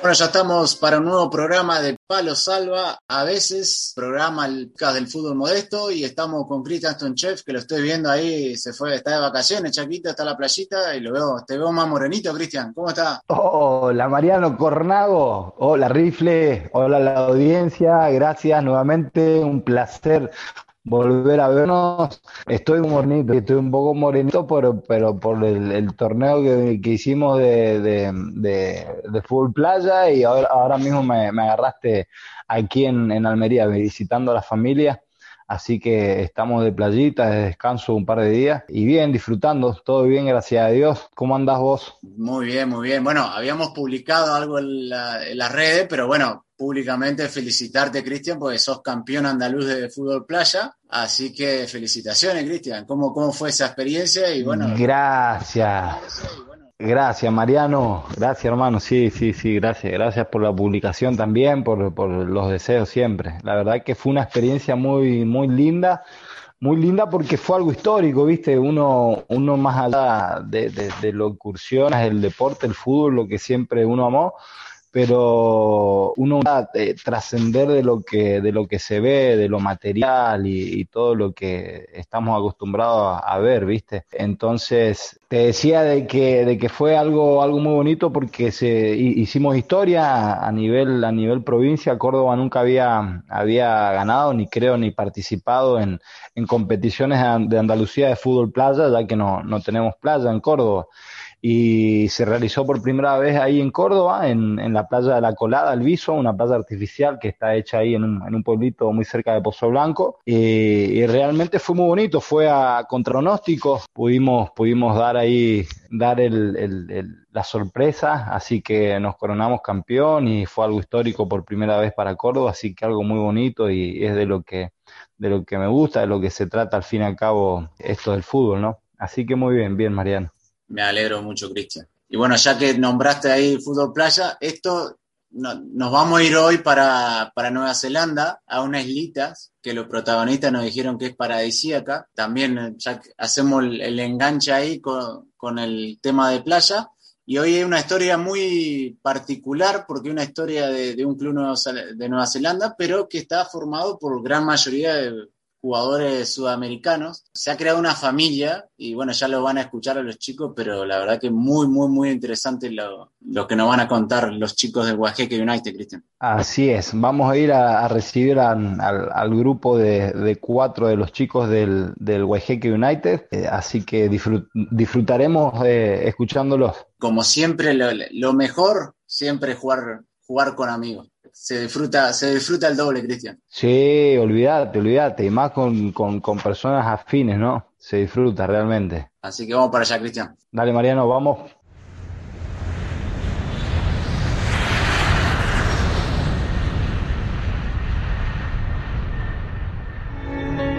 Bueno, ya estamos para un nuevo programa de Palo Salva, a veces programa el del fútbol modesto y estamos con Cristian Stonchef, que lo estoy viendo ahí, se fue, está de vacaciones, Chaquito, está en la playita y lo veo, te veo más morenito, Cristian, ¿cómo está? Hola Mariano Cornago, hola Rifle, hola la audiencia, gracias nuevamente, un placer volver a vernos. Estoy morenito, estoy un poco morenito, pero, pero por el, torneo que, hicimos de, de, fútbol playa y ahora, ahora mismo me, agarraste aquí en, en, Almería visitando a la familia. Así que estamos de playita, de descanso un par de días y bien, disfrutando, todo bien, gracias a Dios. ¿Cómo andás vos? Muy bien, muy bien. Bueno, habíamos publicado algo en, en las redes, pero bueno, públicamente felicitarte, Cristian, porque sos campeón andaluz de fútbol playa. Así que felicitaciones, Cristian. ¿Cómo, ¿Cómo fue esa experiencia? Y bueno. Gracias. Gracias, Mariano. Gracias, hermano. Sí, sí, sí, gracias. Gracias por la publicación también, por, por los deseos siempre. La verdad que fue una experiencia muy, muy linda muy linda porque fue algo histórico, ¿viste? Uno, uno más allá de, de, lo incursiones, el deporte, el fútbol, lo que siempre uno amó, pero uno va a eh, trascender de lo que de lo que se ve, de lo material y, todo lo que estamos acostumbrados a, ver, ¿viste? Entonces, te decía de que de que fue algo algo muy bonito porque se hicimos historia a nivel a nivel provincia, Córdoba nunca había había ganado ni creo ni participado en, en competiciones de Andalucía de fútbol playa, ya que no no tenemos playa en Córdoba y se realizó por primera vez ahí en Córdoba, en, en la playa de la Colada, el Viso, una playa artificial que está hecha ahí en un, en un pueblito muy cerca de Pozo Blanco y, realmente fue muy bonito, fue a contranóstico, pudimos, pudimos dar ahí, dar el, el, la sorpresa, así que nos coronamos campeón y fue algo histórico por primera vez para Córdoba, así que algo muy bonito y es de lo que de lo que me gusta, de lo que se trata al fin y al cabo esto del fútbol, ¿no? Así que muy bien, bien, Mariano. Me alegro mucho, Cristian. Y bueno, ya que nombraste ahí fútbol playa, esto nos vamos a ir hoy para, Nueva Zelanda, a unas islitas que los protagonistas nos dijeron que es paradisíaca. También hacemos el, enganche ahí con, el tema de playa. Y hoy hay una historia muy particular, porque es una historia de un club de Nueva Zelanda, pero que está formado por gran mayoría de jugadores sudamericanos. Se ha creado una familia y bueno, ya lo van a escuchar a los chicos, pero la verdad que muy, muy, muy interesante lo, que nos van a contar los chicos del Guajeque United, Cristian. Así es, vamos a ir a, recibir al, grupo de, cuatro de los chicos del, del United, eh, así que disfrutaremos eh, escuchándolos. Como siempre, lo, lo mejor, siempre jugar, jugar con amigos se disfruta, se disfruta el doble, Cristian. Sí, olvídate, olvídate, y más con, personas afines, ¿no? Se disfruta realmente. Así que vamos para allá, Cristian. Dale, Mariano, vamos.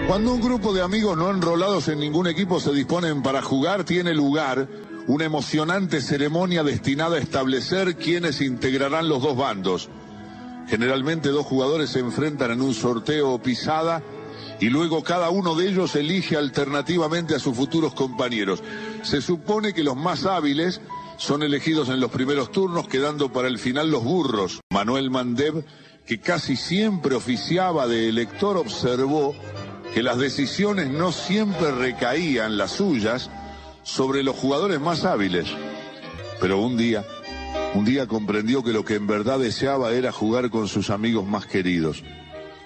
Cuando un grupo de amigos no enrolados en ningún equipo se disponen para jugar, tiene lugar una emocionante ceremonia destinada a establecer quiénes integrarán los dos bandos. Generalmente dos jugadores se enfrentan en un sorteo o pisada y luego cada uno de ellos elige alternativamente a sus futuros compañeros. Se supone que los más hábiles son elegidos en los primeros turnos, quedando para el final los burros. Manuel Mandev, que casi siempre oficiaba de elector, observó que las decisiones no siempre recaían, las suyas, sobre los jugadores más hábiles. Pero un día, un día comprendió que lo que en verdad deseaba era jugar con sus amigos más queridos.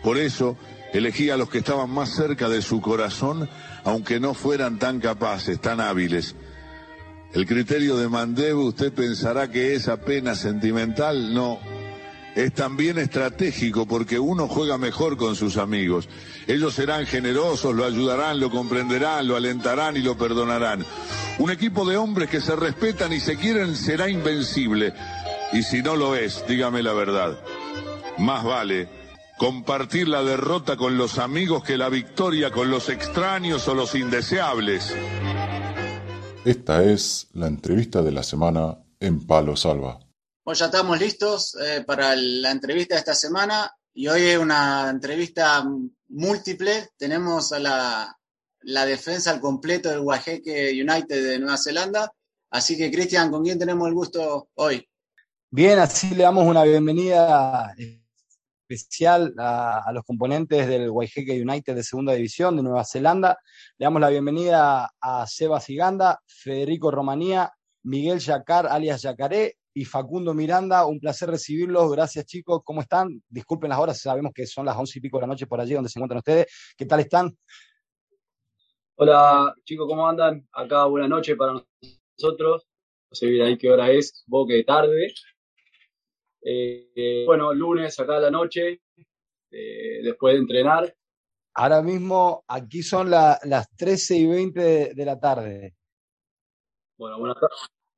Por eso elegía a los que estaban más cerca de su corazón, aunque no fueran tan capaces, tan hábiles. El criterio de Mandev usted pensará que es apenas sentimental, no, es también estratégico porque uno juega mejor con sus amigos. Ellos serán generosos, lo ayudarán, lo comprenderán, lo alentarán y lo perdonarán. Un equipo de hombres que se respetan y se quieren será invencible. Y si no lo es, dígame la verdad. Más vale compartir la derrota con los amigos que la victoria con los extraños o los indeseables. Esta es la entrevista de la semana en Palo Salva. Pues ya estamos listos eh, para la entrevista de esta semana y hoy es una entrevista múltiple. Tenemos a la, defensa al completo del Guajeque United de Nueva Zelanda. Así que, Cristian, ¿con quién tenemos el gusto hoy? Bien, así le damos una bienvenida especial a, los componentes del Guayjeque United de Segunda División de Nueva Zelanda. Le damos la bienvenida a Seba Siganda, Federico Romanía, Miguel Yacar, alias Yacaré, y Facundo Miranda. Un placer recibirlos. Gracias, chicos. ¿Cómo están? Disculpen las horas, sabemos que son las once y pico de la noche por allí donde se encuentran ustedes. ¿Qué tal están? Hola, chicos, ¿cómo andan? Acá, buena noche para nosotros. No sé bien ahí qué hora es, supongo que tarde. Eh, bueno, lunes acá a la noche, eh, después de entrenar. Ahora mismo aquí son las 13 y 20 de, la tarde. Bueno, buenas,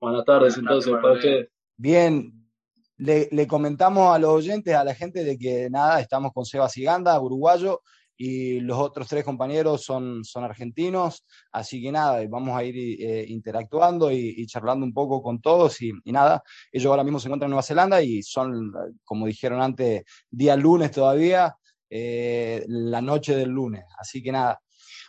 buenas tardes entonces para ustedes. Bien, le, comentamos a los oyentes, a la gente, de que nada, estamos con Seba Siganda, uruguayo, y los otros tres compañeros son, son argentinos, así que nada, vamos a ir eh, interactuando y, charlando un poco con todos. Y, nada, ellos ahora mismo se encuentran en Nueva Zelanda y son, como dijeron antes, día lunes todavía, eh, la noche del lunes, así que nada,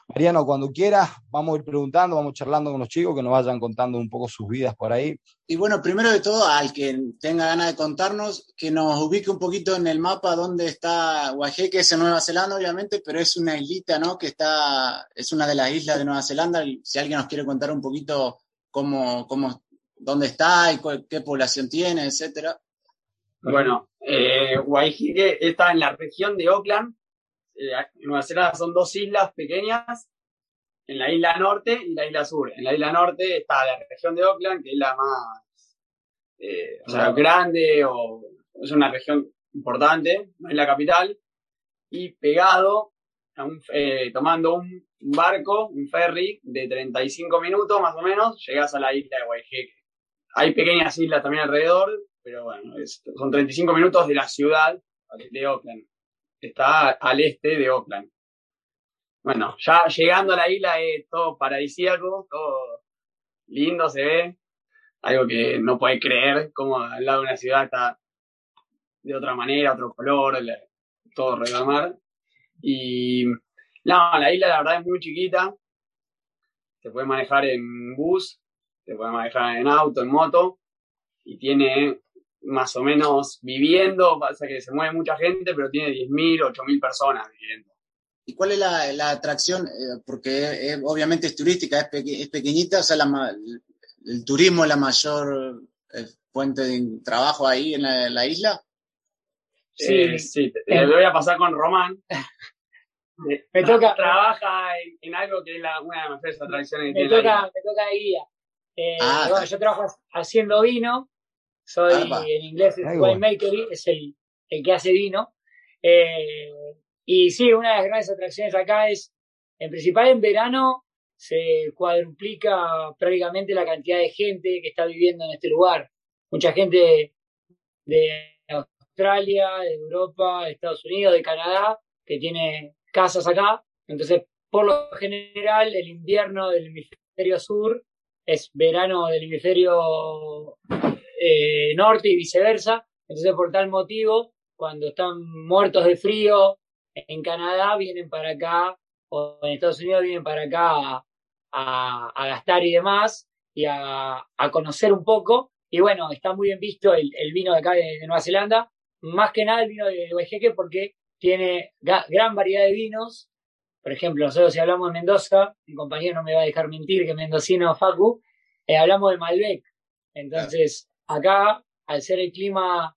Mariano, cuando quieras, vamos a ir preguntando, vamos charlando con los chicos que nos vayan contando un poco sus vidas por ahí. Y bueno, primero de todo, al que tenga ganas de contarnos, que nos ubique un poquito en el mapa dónde está Guaje, que es en Nueva Zelanda, obviamente, pero es una islita, ¿no? Que está, es una de las islas de Nueva Zelanda. Si alguien nos quiere contar un poquito cómo, cómo, dónde está y qué población tiene, etcétera. Bueno, eh, está en la región de Auckland, en eh, Nueva Zelanda son dos islas pequeñas, en la isla norte y la isla sur. En la isla norte está la región de Auckland, que es la más eh, grande o es una región importante, no es la capital, y pegado, eh, tomando un barco, un ferry de 35 minutos más o menos, llegas a la isla de Waiheque. Hay pequeñas islas también alrededor, pero bueno, son 35 minutos de la ciudad de Auckland está al este de Oakland. Bueno, ya llegando a la isla es todo paradisíaco, todo lindo se ve, algo que no puede creer, como al lado de una ciudad está de otra manera, otro color, todo rodeado mar. Y no, la isla la verdad es muy chiquita, se puede manejar en bus, se puede manejar en auto, en moto, y tiene más o menos viviendo, pasa que se mueve mucha gente, pero tiene 10.000, 8.000 personas viviendo. ¿Y cuál es la, atracción? Eh, porque obviamente es turística, es, pequeñita, o sea, el, turismo es la mayor eh, fuente de trabajo ahí en la, isla. Sí, sí, te, voy a pasar con Román. me toca. Trabaja en, algo que es la, una de las mejores atracciones me toca, Me toca de guía. Eh, ah, yo trabajo haciendo vino soy en inglés es winemaker, es el, el, que hace vino. Eh, y sí, una de las grandes atracciones acá es, en principal en verano, se cuadruplica prácticamente la cantidad de gente que está viviendo en este lugar. Mucha gente de Australia, de Europa, de Estados Unidos, de Canadá, que tiene casas acá. Entonces, por lo general, el invierno del hemisferio sur es verano del hemisferio eh, norte y viceversa. Entonces, por tal motivo, cuando están muertos de frío en Canadá, vienen para acá, o en Estados Unidos vienen para acá a, gastar y demás, y a, conocer un poco. Y bueno, está muy bien visto el, vino de acá de, Nueva Zelanda, más que nada el vino de Oejeque, porque tiene gran variedad de vinos. Por ejemplo, nosotros si hablamos de Mendoza, mi compañero no me va a dejar mentir que mendocino Facu, eh, hablamos de Malbec. Entonces, Acá, al ser el clima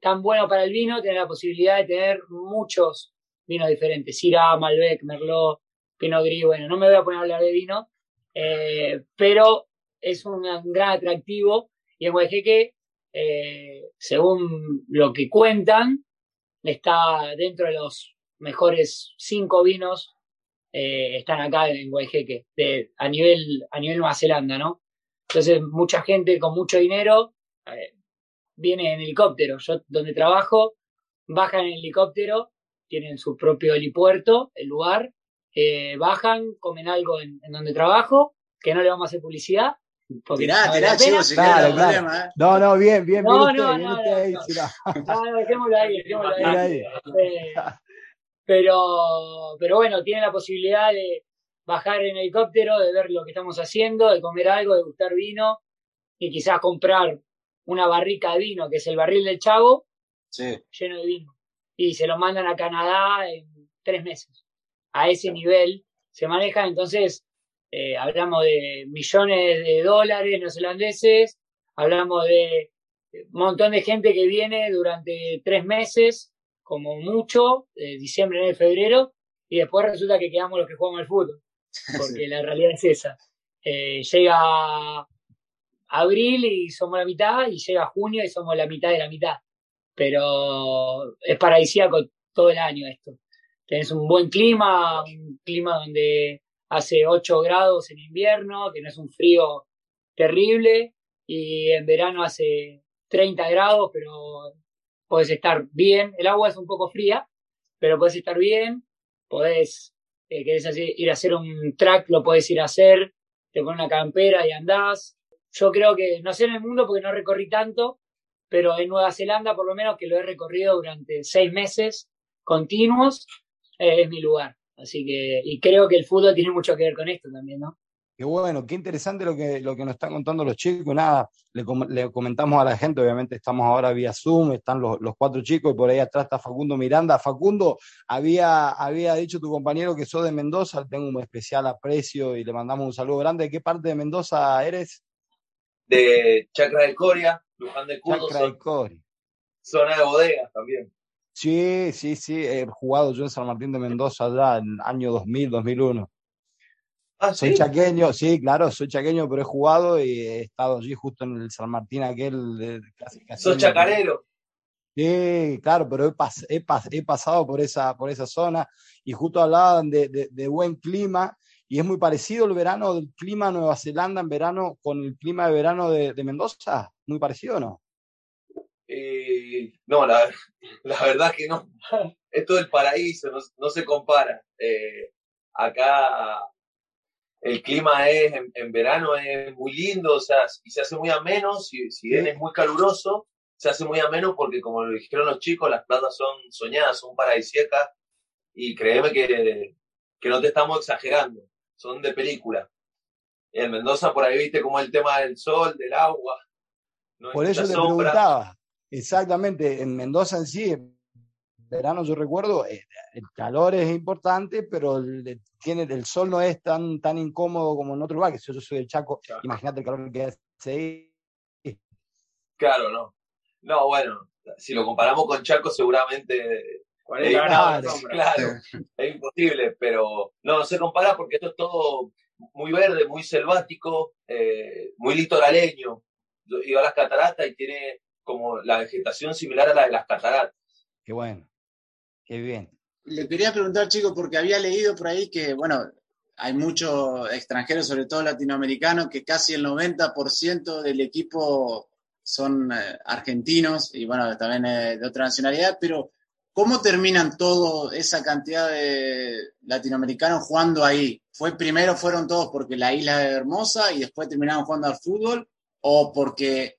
tan bueno para el vino, tiene la posibilidad de tener muchos vinos diferentes. Syrah, Malbec, Merlot, Pinot Gris. Bueno, no me voy a poner a hablar de vino, eh, pero es un gran atractivo. Y en Guayjeque, eh, según lo que cuentan, está dentro de los mejores cinco vinos eh, están acá en Guayjeque, a nivel a nivel Nueva Zelanda, ¿no? Entonces mucha gente con mucho dinero viene en helicóptero. Yo donde trabajo, bajan en helicóptero, tienen su propio helipuerto, el lugar, eh, bajan, comen algo en, donde trabajo que no le vamos a hacer publicidad. Tirá, no tirá, chicos, si claro, claro. ¿eh? No, no, bien, bien, no, bien. No, no, no, ahí, no, no, dejémoslo ahí, dejémoslo ahí. Eh, pero, pero bueno, tiene la posibilidad de bajar en helicóptero, de ver lo que estamos haciendo, de comer algo, de gustar vino y quizás comprar una barrica de vino, que es el barril del chavo, lleno de vino. Y se lo mandan a Canadá en tres meses. A ese nivel se maneja, entonces eh, hablamos de millones de dólares neozelandeses, hablamos de un montón de gente que viene durante tres meses, como mucho, de diciembre, enero, febrero, y después resulta que quedamos los que jugamos al fútbol, porque la realidad es esa. Eh, llega abril y somos la mitad, y llega junio y somos la mitad de la mitad. Pero es paradisíaco todo el año esto. Tenés un buen clima, un clima donde hace 8 grados en invierno, que no es un frío terrible, y en verano hace 30 grados, pero puedes estar bien. El agua es un poco fría, pero puedes estar bien, podés, eh, querés ir a hacer un track, lo puedes ir a hacer, te pones una campera y andás. Yo creo que, no sé en el mundo porque no recorrí tanto, pero en Nueva Zelanda por lo menos que lo he recorrido durante seis meses continuos, eh, es mi lugar. Así que, y creo que el fútbol tiene mucho que ver con esto también, ¿no? Qué bueno, qué interesante lo que, lo que nos están contando los chicos. Nada, le, le, comentamos a la gente, obviamente estamos ahora vía Zoom, están los, los, cuatro chicos y por ahí atrás está Facundo Miranda. Facundo, había, había dicho tu compañero que sos de Mendoza, tengo un especial aprecio y le mandamos un saludo grande. ¿De qué parte de Mendoza eres? De Chacra del Coria, Luján de Cudo. Chacra del Coria. Zona de bodegas también. Sí, sí, sí, he jugado yo en San Martín de Mendoza allá en el año 2000, 2001. Ah, soy chaqueño, sí, claro, soy chaqueño, pero he jugado y he estado allí justo en el San Martín aquel. casi, casi ¿Sos chacarero? Sí, claro, pero he, he, pasado por esa, por esa zona y justo hablaban de, de, buen clima y es muy parecido el verano del clima de Nueva Zelanda en verano con el clima de verano de, de Mendoza, muy parecido, ¿no? Eh, no, la, la, verdad que no. Es todo el paraíso, no, no se compara. Eh, acá el clima es en, verano es muy lindo, o sea, y se hace muy ameno, si, si bien es muy caluroso, se hace muy ameno porque como lo dijeron los chicos, las plantas son soñadas, son paradisíacas y créeme que, que no te estamos exagerando, son de película. En Mendoza por ahí viste como el tema del sol, del agua. por eso te preguntaba, Exactamente, en Mendoza en sí, en verano yo recuerdo, eh, el calor es importante, pero el, tiene, el sol no es tan, tan incómodo como en otro lugar, que si yo soy del Chaco, imagínate el calor que hace ahí. Claro, no. No, bueno, si lo comparamos con Chaco, seguramente 40 grados, claro, es imposible, pero no, no se compara porque esto es todo muy verde, muy selvático, eh, muy litoraleño. Yo iba a las cataratas y tiene como la vegetación similar a la de las cataratas. Qué bueno, qué bien. Le quería preguntar, chicos, porque había leído por ahí que, bueno, hay muchos extranjeros, sobre todo latinoamericanos, que casi el 90% del equipo son eh, argentinos y, bueno, también de otra nacionalidad, pero ¿cómo terminan toda esa cantidad de latinoamericanos jugando ahí? ¿Fue primero fueron todos porque la isla es hermosa y después terminaron jugando al fútbol? ¿O porque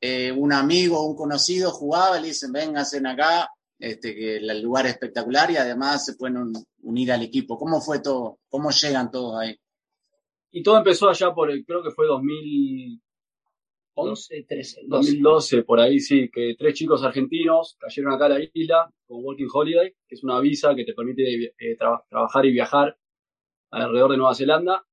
eh, un amigo o un conocido jugaba, le dicen, hacen acá, este, que el lugar es espectacular y además se pueden unir al equipo. ¿Cómo fue todo? ¿Cómo llegan todos ahí? Y todo empezó allá por, el, creo que fue 2011, 13, 2012, por ahí sí, que tres chicos argentinos cayeron acá a la isla con Working Holiday, que es una visa que te permite eh, trabajar y viajar alrededor de Nueva Zelanda.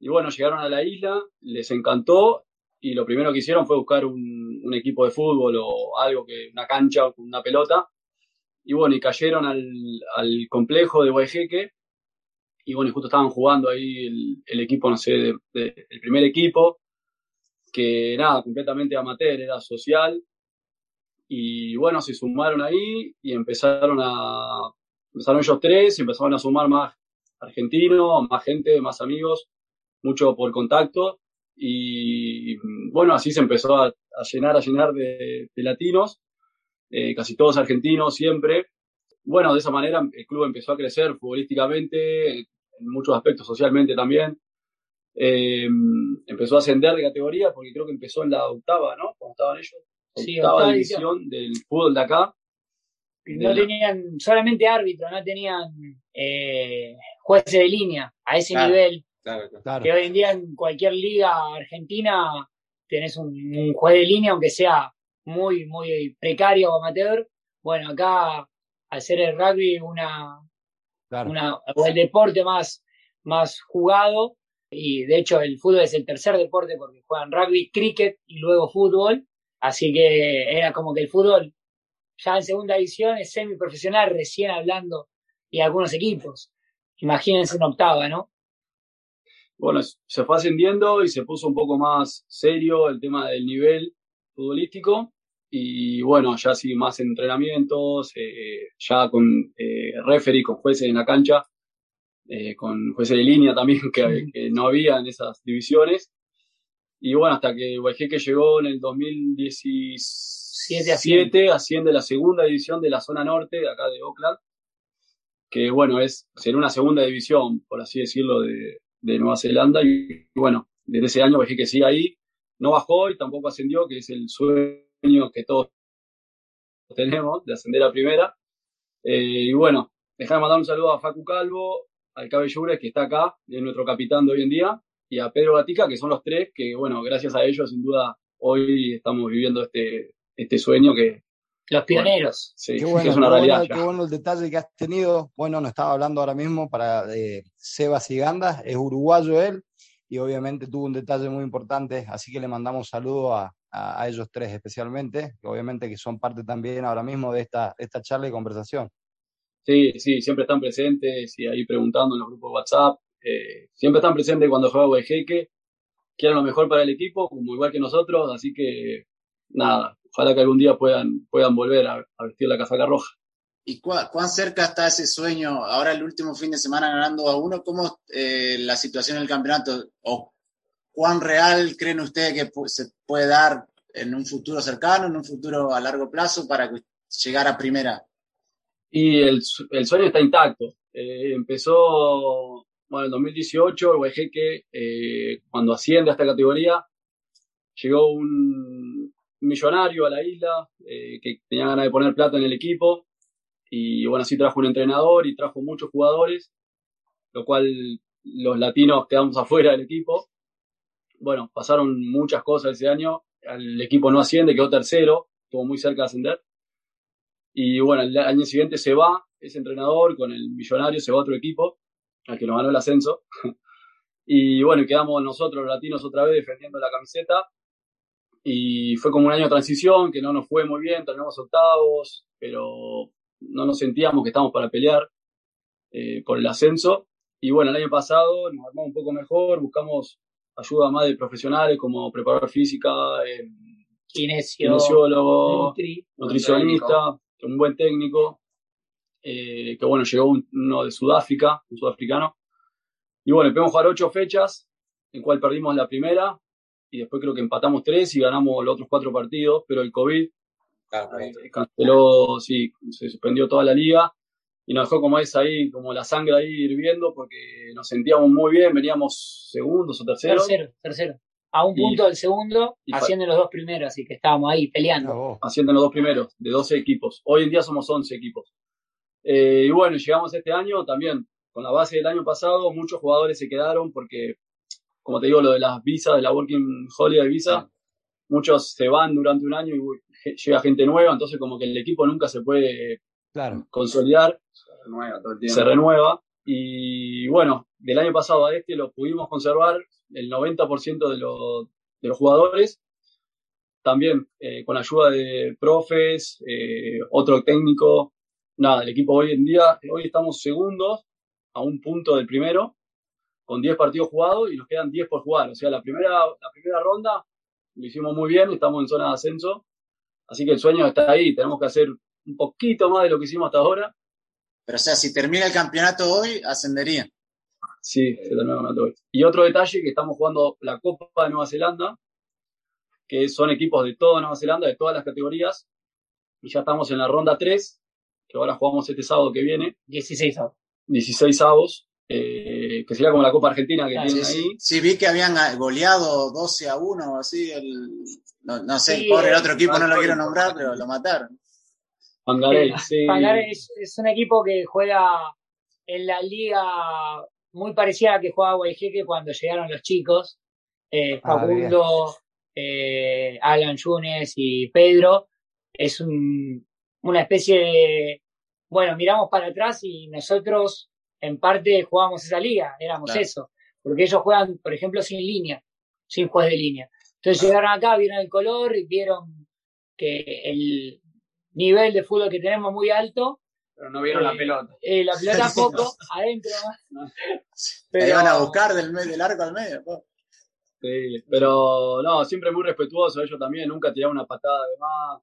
Y bueno, llegaron a la isla, les encantó y lo primero que hicieron fue buscar un, equipo de fútbol o algo, que una cancha con una pelota. Y bueno, y cayeron al, complejo de Guayjeque. Y bueno, y justo estaban jugando ahí el, equipo, no sé, el primer equipo, que nada, completamente amateur, era social. Y bueno, se sumaron ahí y empezaron a. Empezaron ellos tres y empezaron a sumar más argentinos, más gente, más amigos, mucho por contacto. Y bueno, así se empezó a, llenar, a llenar de, latinos, eh, casi todos argentinos siempre. Bueno, de esa manera el club empezó a crecer futbolísticamente, en muchos aspectos socialmente también. Eh, empezó a ascender de categoría porque creo que empezó en la octava, ¿no? Cuando estaban ellos. Octava división del fútbol de acá. No tenían solamente árbitros, no tenían eh, jueces de línea a ese nivel. Que hoy en día en cualquier liga argentina tenés un, juez de línea, aunque sea muy, muy precario o amateur. Bueno, acá, al ser el rugby una, una o el deporte más, más jugado, y de hecho el fútbol es el tercer deporte porque juegan rugby, cricket y luego fútbol, así que era como que el fútbol ya en segunda división es semiprofesional, recién hablando, y algunos equipos. Imagínense una octava, ¿no? Bueno, se fue ascendiendo y se puso un poco más serio el tema del nivel futbolístico y bueno, ya sí más entrenamientos, eh, ya con eh, con jueces en la cancha, eh, con jueces de línea también que, no había en esas divisiones. Y bueno, hasta que que llegó en el 2017 asciende la segunda división de la zona norte, de acá de Oakland, que bueno, es ser una segunda división, por así decirlo, de, de Nueva Zelanda. Y, bueno, desde ese año que sigue ahí, no bajó y tampoco ascendió, que es el sueño que todos tenemos de ascender a primera. Eh, y bueno, déjame mandar un saludo a Facu Calvo, al Cabellures, que está acá, es nuestro capitán de hoy en día, y a Pedro Gatica, que son los tres que, bueno, gracias a ellos, sin duda, hoy estamos viviendo este, este sueño que... Los pioneros. sí, qué bueno, es una realidad. qué bueno el detalle que has tenido. Bueno, nos estaba hablando ahora mismo para eh, Sebas Ganda, es uruguayo él, y obviamente tuvo un detalle muy importante, así que le mandamos saludos a, a, ellos tres especialmente, que obviamente que son parte también ahora mismo de esta, esta charla y conversación. Sí, sí, siempre están presentes y ahí preguntando en los grupos de WhatsApp. Eh, siempre están presentes cuando juega Jeque, quieren lo mejor para el equipo, como igual que nosotros, así que nada, ojalá que algún día puedan, puedan volver a, vestir la casaca roja. ¿Y cuán, cerca está ese sueño? Ahora el último fin de semana ganando a uno, ¿cómo eh, la situación del campeonato? ¿O cuán real creen ustedes que se puede dar en un futuro cercano, en un futuro a largo plazo para llegar a primera? Y el, el sueño está intacto. Eh, empezó, bueno, en 2018, el Guajeque, eh, cuando asciende a esta categoría, llegó un millonario a la isla eh, que tenía ganas de poner plata en el equipo. Y bueno, así trajo un entrenador y trajo muchos jugadores, lo cual los latinos quedamos afuera del equipo. Bueno, pasaron muchas cosas ese año. El equipo no asciende, quedó tercero, estuvo muy cerca de ascender. Y bueno, el año siguiente se va ese entrenador con el millonario, se va a otro equipo, al que nos ganó el ascenso. y bueno, quedamos nosotros los latinos otra vez defendiendo la camiseta. Y fue como un año de transición que no nos fue muy bien, terminamos octavos, pero no nos sentíamos que estábamos para pelear eh, por el ascenso. Y bueno, el año pasado nos armamos un poco mejor, buscamos ayuda más de profesionales como preparador física, eh, kinesiólogo, nutricionista un buen técnico, eh, que bueno, llegó uno de Sudáfrica, un sudafricano. Y bueno, empezamos a jugar ocho fechas, en cual perdimos la primera, y después creo que empatamos tres y ganamos los otros cuatro partidos, pero el COVID eh, canceló, sí, se suspendió toda la liga y nos dejó como es ahí, como la sangre ahí hirviendo, porque nos sentíamos muy bien, veníamos segundos o terceros. Tercero, tercero a un punto del segundo, haciendo los dos primeros, así que estábamos ahí peleando. Haciendo los dos primeros, de 12 equipos. Hoy en día somos 11 equipos. Eh, y bueno, llegamos este año también, con la base del año pasado, muchos jugadores se quedaron porque, como te digo, lo de las visas, de la Working Holiday Visa, muchos se van durante un año y llega gente nueva, entonces como que el equipo nunca se puede consolidar. Se renueva todo el tiempo. Se renueva. Y bueno, del año pasado a este lo pudimos conservar el 90% de, de los jugadores. También eh, con ayuda de profes, eh, otro técnico. Nada, el equipo hoy en día, hoy estamos segundos a un punto del primero, con 10 partidos jugados y nos quedan 10 por jugar. O sea, la primera, la primera ronda lo hicimos muy bien, estamos en zona de ascenso. Así que el sueño está ahí, tenemos que hacer un poquito más de lo que hicimos hasta ahora pero o sea, si termina el campeonato hoy, ascendería. Sí, se termina el campeonato hoy. Y otro detalle, que estamos jugando la Copa de Nueva Zelanda, que son equipos de toda Nueva Zelanda, de todas las categorías, y ya estamos en la ronda 3, que ahora jugamos este sábado que viene. 16 sábados. 16 sábados. Eh, eh, que sería como la Copa Argentina que tienen sí, ahí. Sí, vi que habían goleado 12 a 1 así. El, no, sé, el pobre el otro equipo no lo quiero nombrar, pero lo mataron. Pangaré, sí. Pangaré es, es, un equipo que juega en la liga muy parecida a la que jugaba Guayjeque cuando llegaron los chicos. Eh, ah, Facundo, eh, Alan Yunes y Pedro. Es un, una especie de. Bueno, miramos para atrás y nosotros en parte jugábamos esa liga, éramos eso, porque ellos juegan, por ejemplo, sin línea, sin juez de línea. Entonces llegaron acá, vieron el color y vieron que el nivel de fútbol que tenemos muy alto. Pero no vieron la eh, pelota. Eh, la pelota poco, adentro más. Pero... iban a buscar del, del arco al medio. Sí, pero no, siempre muy respetuoso ellos también, nunca tiraron una patada de más,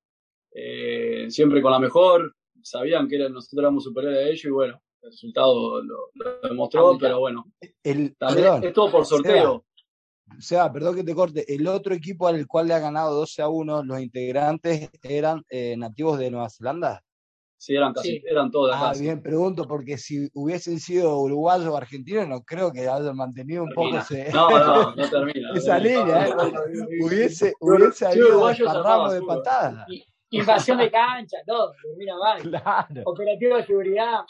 eh, siempre con la mejor, sabían que nosotros éramos superiores a ellos y bueno, el resultado lo, demostró, pero bueno. El, perdón, es todo por sorteo. O sea, perdón que te corte, el otro equipo al cual le ha ganado 12 a 1, los integrantes eran eh, nativos de Nueva Zelanda. Sí, eran casi, eran todos Ah, bien, pregunto, porque si hubiesen sido uruguayos o argentinos, no creo que hayan mantenido un poco ese, no, no, no termina, esa línea. ¿eh? hubiese, hubiese habido ramos de patada. Invasión de cancha, todo, termina mal. Claro. Operativo de seguridad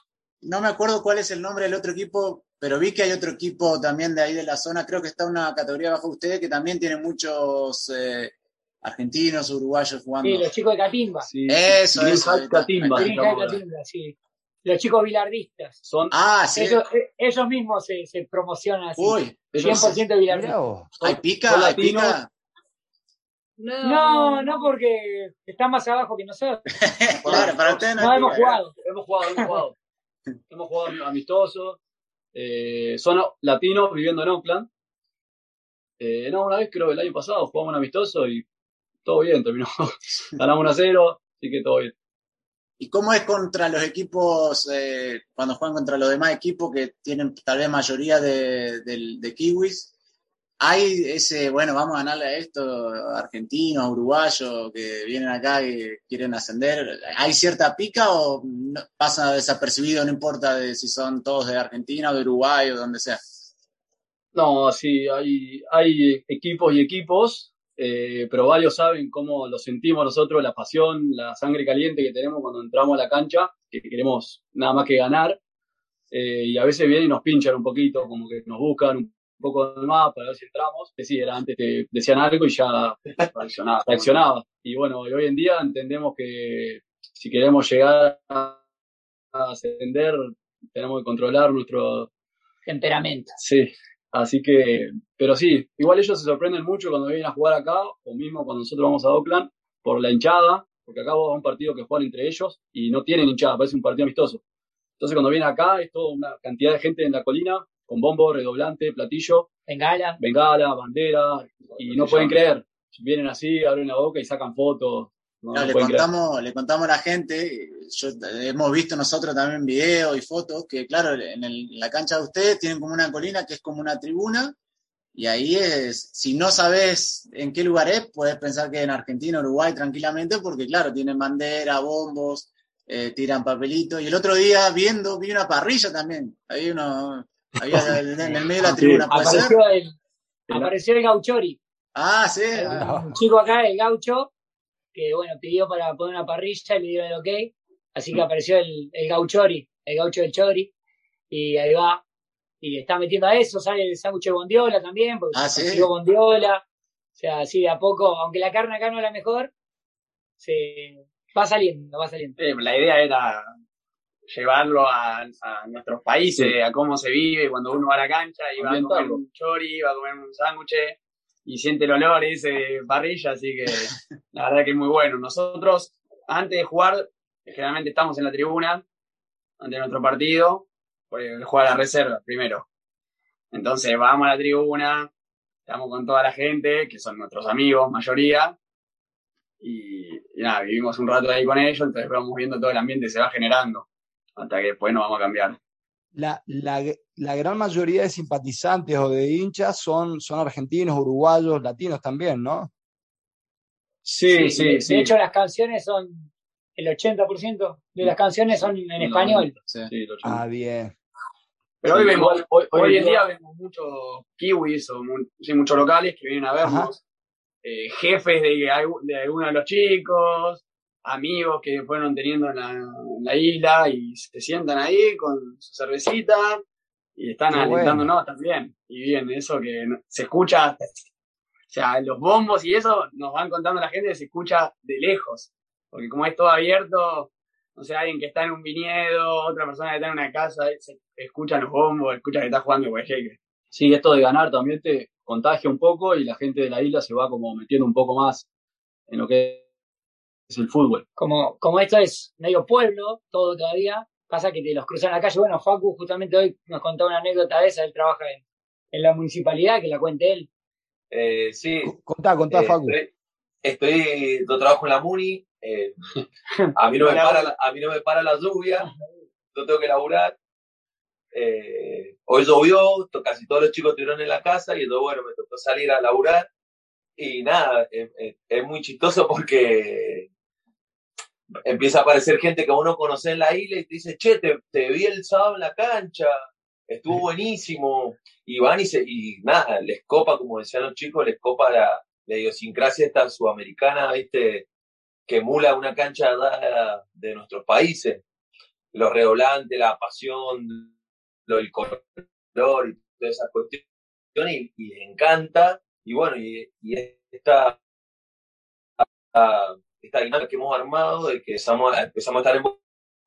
no me acuerdo cuál es el nombre del otro equipo, pero vi que hay otro equipo también de ahí de la zona, creo que está una categoría bajo ustedes, que también tiene muchos eh, argentinos, uruguayos jugando. Sí, los chicos de Catimba. Sí. Eso, eso. Catimba. Catimba, sí. Los chicos bilardistas. Son, ah, sí. Ellos, eh, ellos mismos se, se, promocionan así. Uy, 100% bilardistas. ¿Hay pica? ¿Hay pica? No, no, porque está más abajo que nosotros. claro, para ustedes no, no hemos jugado. Hemos jugado, hemos jugado. hemos jugado amistosos, eh, son latinos viviendo en Oakland. Eh, no, una vez creo que el año pasado jugamos un amistoso y todo bien, terminó. Ganamos 1 a 0, así que todo bien. ¿Y cómo es contra los equipos, eh, cuando juegan contra los demás equipos que tienen tal vez mayoría de, de kiwis? Hay ese, bueno, vamos a ganarle a esto, argentinos, uruguayos que vienen acá y quieren ascender. ¿Hay cierta pica o pasa desapercibido, no importa si son todos de Argentina o de Uruguay o donde sea? No, sí, hay, hay equipos y equipos, eh, pero varios saben cómo lo sentimos nosotros, la pasión, la sangre caliente que tenemos cuando entramos a la cancha, que queremos nada más que ganar. Eh, y a veces vienen y nos pinchan un poquito, como que nos buscan un un poco más para ver si entramos. Que sí, era antes te decían algo y ya reaccionaba. Y bueno, hoy en día entendemos que si queremos llegar a ascender, tenemos que controlar nuestro temperamento. Sí, así que, pero sí, igual ellos se sorprenden mucho cuando vienen a jugar acá, o mismo cuando nosotros vamos a Oakland, por la hinchada, porque acá vamos a un partido que juegan entre ellos y no tienen hinchada, parece un partido amistoso. Entonces cuando vienen acá es toda una cantidad de gente en la colina con bombo, redoblante, platillo, bengala, bengala bandera, y no pueden creer. Vienen así, abren la boca y sacan fotos. le, contamos, le contamos a la gente, hemos visto nosotros también videos y fotos, que claro, en, la cancha de ustedes tienen como una colina que es como una tribuna, y ahí es, si no sabes en qué lugar es, puedes pensar que en Argentina, Uruguay tranquilamente, porque claro, tienen bandera, bombos, eh, tiran papelitos. Y el otro día viendo, vi una parrilla también. Hay uno, Ahí en el medio de la tribuna, apareció El, apareció el Gauchori. Ah, sí. Un chico acá, el Gaucho, que bueno, pidió para poner una parrilla y le dieron el ok. Así que apareció el, el Gauchori, el Gaucho del Chori. Y ahí va. Y está metiendo a eso, sale el sándwich de bondiola también, porque ah, se ¿sí? bondiola. O sea, así de a poco, aunque la carne acá no es la mejor, se va saliendo, va saliendo. la idea era llevarlo a, nuestros países, a cómo se vive cuando uno va a la cancha y va a comer un chori, va a comer un sándwich y siente el olor y dice parrilla, así que la verdad que es muy bueno. Nosotros, antes de jugar, generalmente estamos en la tribuna, antes de nuestro partido, porque juega la reserva primero. Entonces vamos a la tribuna, estamos con toda la gente, que son nuestros amigos, mayoría, y, y nada, vivimos un rato ahí con ellos, entonces vamos viendo todo el ambiente se va generando hasta que después nos vamos a cambiar. La, la, la, gran mayoría de simpatizantes o de hinchas son, son argentinos, uruguayos, latinos también, ¿no? Sí, sí, sí. De hecho, las canciones son, el 80% de las canciones son en español. ah, bien. Pero hoy, vemos, hoy, en día vemos muchos kiwis o muchos locales que vienen a vernos, eh, jefes de, de algunos de los chicos, amigos que fueron teniendo en la, isla y se sientan ahí con su cervecita y están alentándonos también. Y bien, eso que se escucha, o sea, los bombos y eso nos van contando la gente que se escucha de lejos, porque como es todo abierto, no sé, alguien que está en un viñedo, otra persona que está en una casa, se escucha los bombos, escucha que está jugando. Sí, esto de ganar también te contagia un poco y la gente de la isla se va como metiendo un poco más en lo que es el fútbol. Como, como esto es medio pueblo, todo todavía, pasa que te los cruzan en la calle. Bueno, Facu justamente hoy nos contó una anécdota de esa, él trabaja en, en la municipalidad, que la cuente él. Eh, sí. Contá, contá, eh, Facu. Estoy, yo trabajo en la Muni, eh, a, mí no me para, a mí no me para la lluvia, yo tengo que laburar. Eh, hoy llovió, casi todos los chicos estuvieron en la casa y entonces, bueno, me tocó salir a laburar. Y nada, es muy chistoso porque empieza a aparecer gente que uno conoce en la isla y te dice, che, te, te vi el sábado en la cancha, estuvo buenísimo. Y van y, se, y nada, les copa, como decían los chicos, les copa la, la idiosincrasia esta sudamericana, ¿viste? Que emula una cancha de nuestros países. Los redoblantes, la pasión, lo, el color y todas esas cuestiones. Y, les encanta. Y bueno, y, y esta esta dinámica que hemos armado, de que empezamos, empezamos a estar en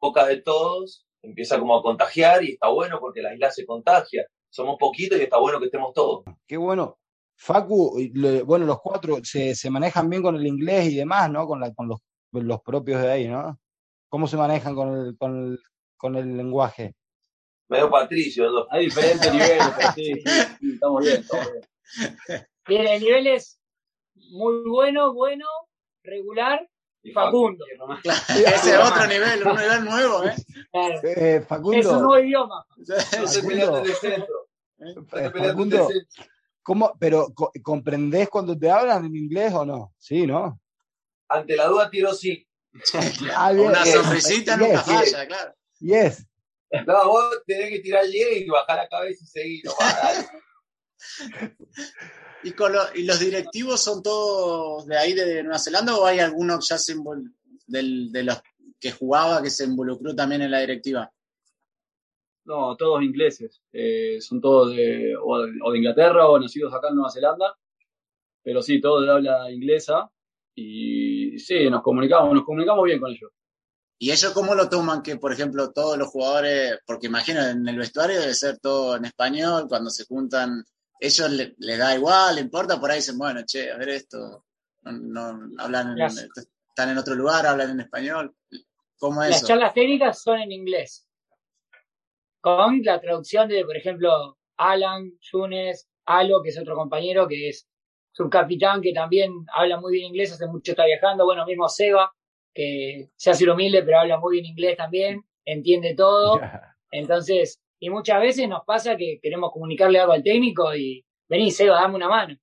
boca de todos, empieza como a contagiar y está bueno porque la isla se contagia. Somos poquitos y está bueno que estemos todos. Qué bueno. Facu, bueno, los cuatro se, se, manejan bien con el inglés y demás, ¿no? Con, la, con los, los, propios de ahí, ¿no? ¿Cómo se manejan con el, con el, con el lenguaje? Medio patricio, ¿no? Hay diferentes niveles, sí, estamos bien, estamos bien. Bien, el nivel es muy bueno, bueno, regular y Facundo. Ese es otro nivel, un nivel nuevo, ¿eh? eh Facundo. Es un nuevo idioma. Facundo, ¿cómo, pero ¿comprendés cuando te hablan en inglés o no? Sí, ¿no? Ante la duda tiro sí. Ah, Una sonrisita nunca falla, claro. Yes. No, vos tenés que tirar y bajar la cabeza y seguir. ¿Y, ¿Y, los directivos son todos de ahí de Nueva Zelanda o hay alguno ya se de los que jugaba que se involucró también en la directiva? No, todos ingleses. Eh, son todos de, o, de, Inglaterra o nacidos acá en Nueva Zelanda. Pero sí, todos de habla inglesa. Y sí, nos comunicamos, nos comunicamos bien con ellos. ¿Y ellos cómo lo toman? Que, por ejemplo, todos los jugadores, porque imagino en el vestuario debe ser todo en español, cuando se juntan ellos le, da igual, le importa, por ahí dicen, bueno, che, a ver esto, no, hablan, están en otro lugar, hablan en español. ¿Cómo es Las charlas técnicas son en inglés, con la traducción de, por ejemplo, Alan, Yunes, Alo, que es otro compañero, que es subcapitán, que también habla muy bien inglés, hace mucho está viajando, bueno, mismo Seba, que se hace humilde, pero habla muy bien inglés también, entiende todo. Entonces, y muchas veces nos pasa que queremos comunicarle algo al técnico y vení, Seba, dame una mano.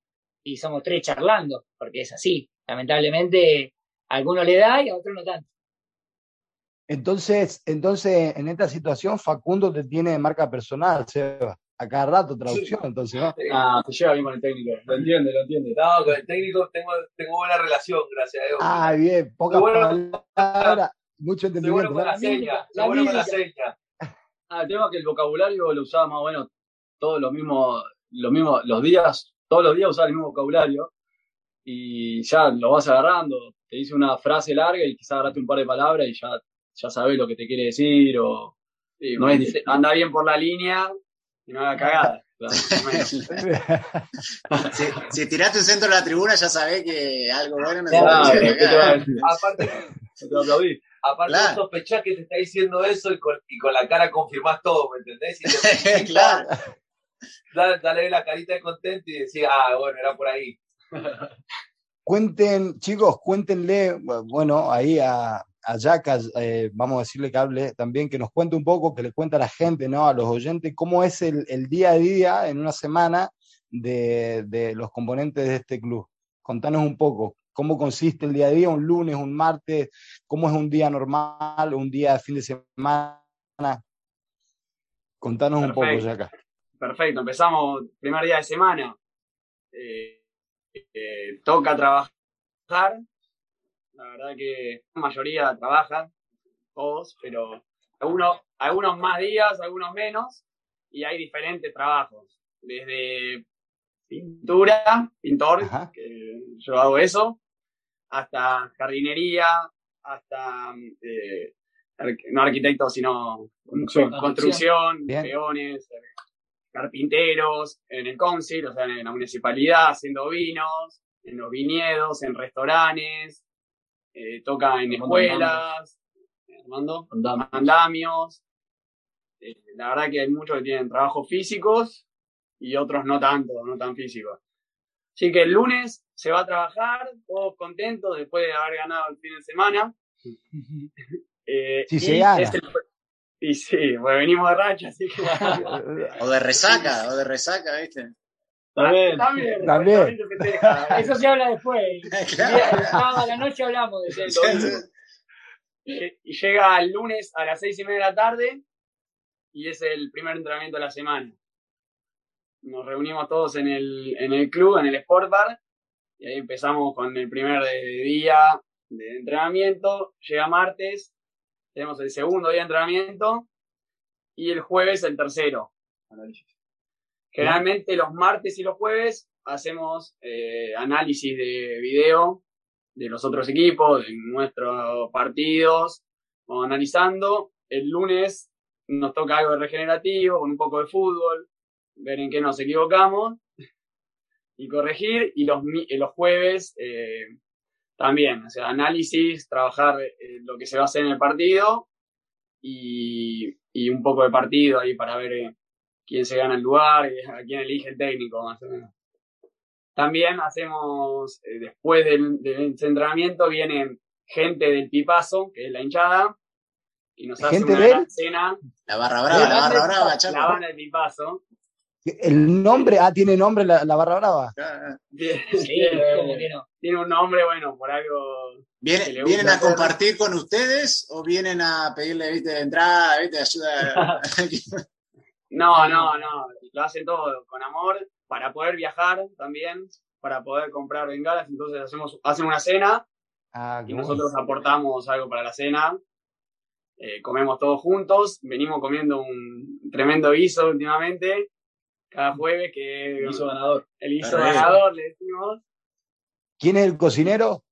Y somos tres charlando, porque es así. Lamentablemente, a alguno le da y a otro no tanto. Entonces, entonces, en esta situación, Facundo te tiene de marca personal, Seba. A cada rato traducción, entonces, ¿no? Ah, te lleva bien con el técnico. Lo entiende, lo entiende. No, con el técnico tengo, tengo buena relación, gracias a Dios. Ah, bien, poca palabra, mucho entendimiento. Seguro con la seña, seguro con la seña. Ah, el tema es que el vocabulario lo usaba más o menos todos los mismos, los mismos, los días, todos los días usaba el mismo vocabulario y ya lo vas agarrando. Te dice una frase larga y quizás agarraste un par de palabras y ya, ya sabes lo que te quiere decir o no es, anda bien por la línea y no haga cagada. si, si, tiraste un centro de la tribuna ya sabés que algo bueno no se Aparte, te aplaudí. Aparte claro. sospechás que te está diciendo eso y con, y con la cara confirmás todo, ¿me entendés? Y claro. Dale, dale, la carita de contento y decís, ah, bueno, era por ahí. Cuenten, chicos, cuéntenle, bueno, ahí a, a Jack, eh, vamos a decirle que hable también, que nos cuente un poco, que le cuente a la gente, ¿no? A los oyentes, cómo es el, el día a día en una semana de, de los componentes de este club. Contanos un poco, cómo consiste el día a día, un lunes, un martes, cómo es un día normal, un día de fin de semana. Contanos un poco, acá. Perfecto, empezamos primer día de semana. Eh, eh, toca trabajar. La verdad que la mayoría trabaja, todos, pero algunos, algunos más días, algunos menos, y hay diferentes trabajos. Desde pintura, pintor, que yo hago eso, hasta jardinería, hasta eh, no arquitectos, sino construcción, peones, carpinteros, en el council, o sea, en la municipalidad, haciendo vinos, en los viñedos, en restaurantes, eh, toca en escuelas, Armando, andamios. Eh, la verdad que hay muchos que tienen trabajos físicos y otros no tanto, no tan físicos. Así que el lunes se va a trabajar, todos contentos después de haber ganado el fin de semana. Eh, sí, se gana. y sí, pues venimos de racha, así que... o de resaca, o de resaca, ¿viste? También, también, también. Eso se habla después. a la noche hablamos de eso. Y llega el lunes a las seis y media de la tarde y es el primer entrenamiento de la semana. Nos reunimos todos en el, en el club, en el Sport Bar, y ahí empezamos con el primer día de entrenamiento. Llega martes, tenemos el segundo día de entrenamiento y el jueves el tercero. Generalmente los martes y los jueves hacemos eh, análisis de video de los otros equipos, de nuestros partidos, vamos analizando. El lunes nos toca algo de regenerativo, con un poco de fútbol, ver en qué nos equivocamos y corregir. Y los, los jueves eh, también, o sea, análisis, trabajar eh, lo que se va a hacer en el partido y, y un poco de partido ahí para ver eh, quién se gana el lugar, a quién elige el técnico, más o menos. También hacemos, eh, después del, del, entrenamiento, vienen gente del Pipazo, que es la hinchada, y nos hace una cena. La barra brava, la barra brava, La banda del Pipazo. El nombre, ah, tiene nombre la, barra brava. Tiene, un nombre, bueno, por algo. ¿Vienen a compartir con ustedes o vienen a pedirle ¿viste, de entrada, ¿viste, ayuda? no, no, no. Lo hacen todo con amor para poder viajar también, para poder comprar bengalas. Entonces hacemos, hacen una cena ah, y nosotros aportamos algo para la cena. Eh, comemos todos juntos. Venimos comiendo un tremendo guiso últimamente cada jueves que el hizo ganador. El hizo ganador, le decimos. ¿Quién es el cocinero?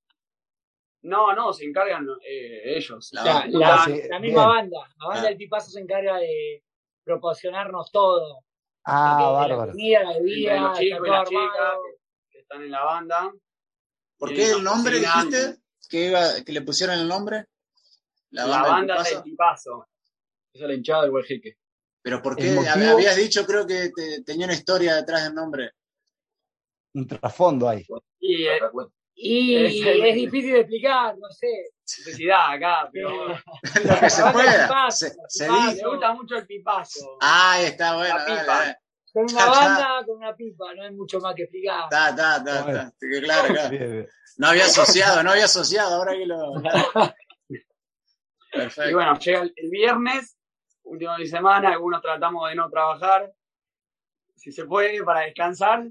No, no, se encargan eh, ellos. La, la, misma banda, la banda del Pipazo se encarga de proporcionarnos todo. Ah, bárbaro. La comida, la bebida, los chicos y las chicas que, están en la banda. ¿Por qué el nombre dijiste? ¿Que, iba, que le pusieron el nombre? La banda, del Pipazo. Esa es la hinchada del Hueljeque. ¿Pero por qué? Habías dicho, creo que tenía una historia detrás del nombre. Un trasfondo ahí. Y, eh, es, difícil de explicar, no sé. Necesidad acá, pero. Lo que se pueda. Se, Me gusta mucho el pipazo. Ah, está bueno. Con una banda, con una pipa, no hay mucho más que explicar. Está, está, está. Claro, claro. No había asociado, no había asociado, ahora que lo. Perfecto. Y bueno, llega el viernes último de semana, algunos tratamos de no trabajar, si se puede, para descansar.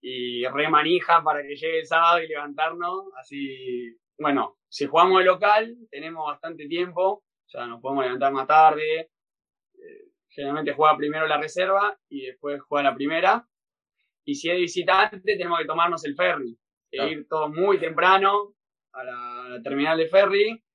y remanija para que llegue el sábado y levantarnos. Así, bueno, si jugamos de local, tenemos bastante tiempo, o sea, nos podemos levantar más tarde. Eh, generalmente juega primero la reserva y después juega la primera. Y si es visitante, tenemos que tomarnos el ferry, e ir todos muy temprano a la terminal de ferry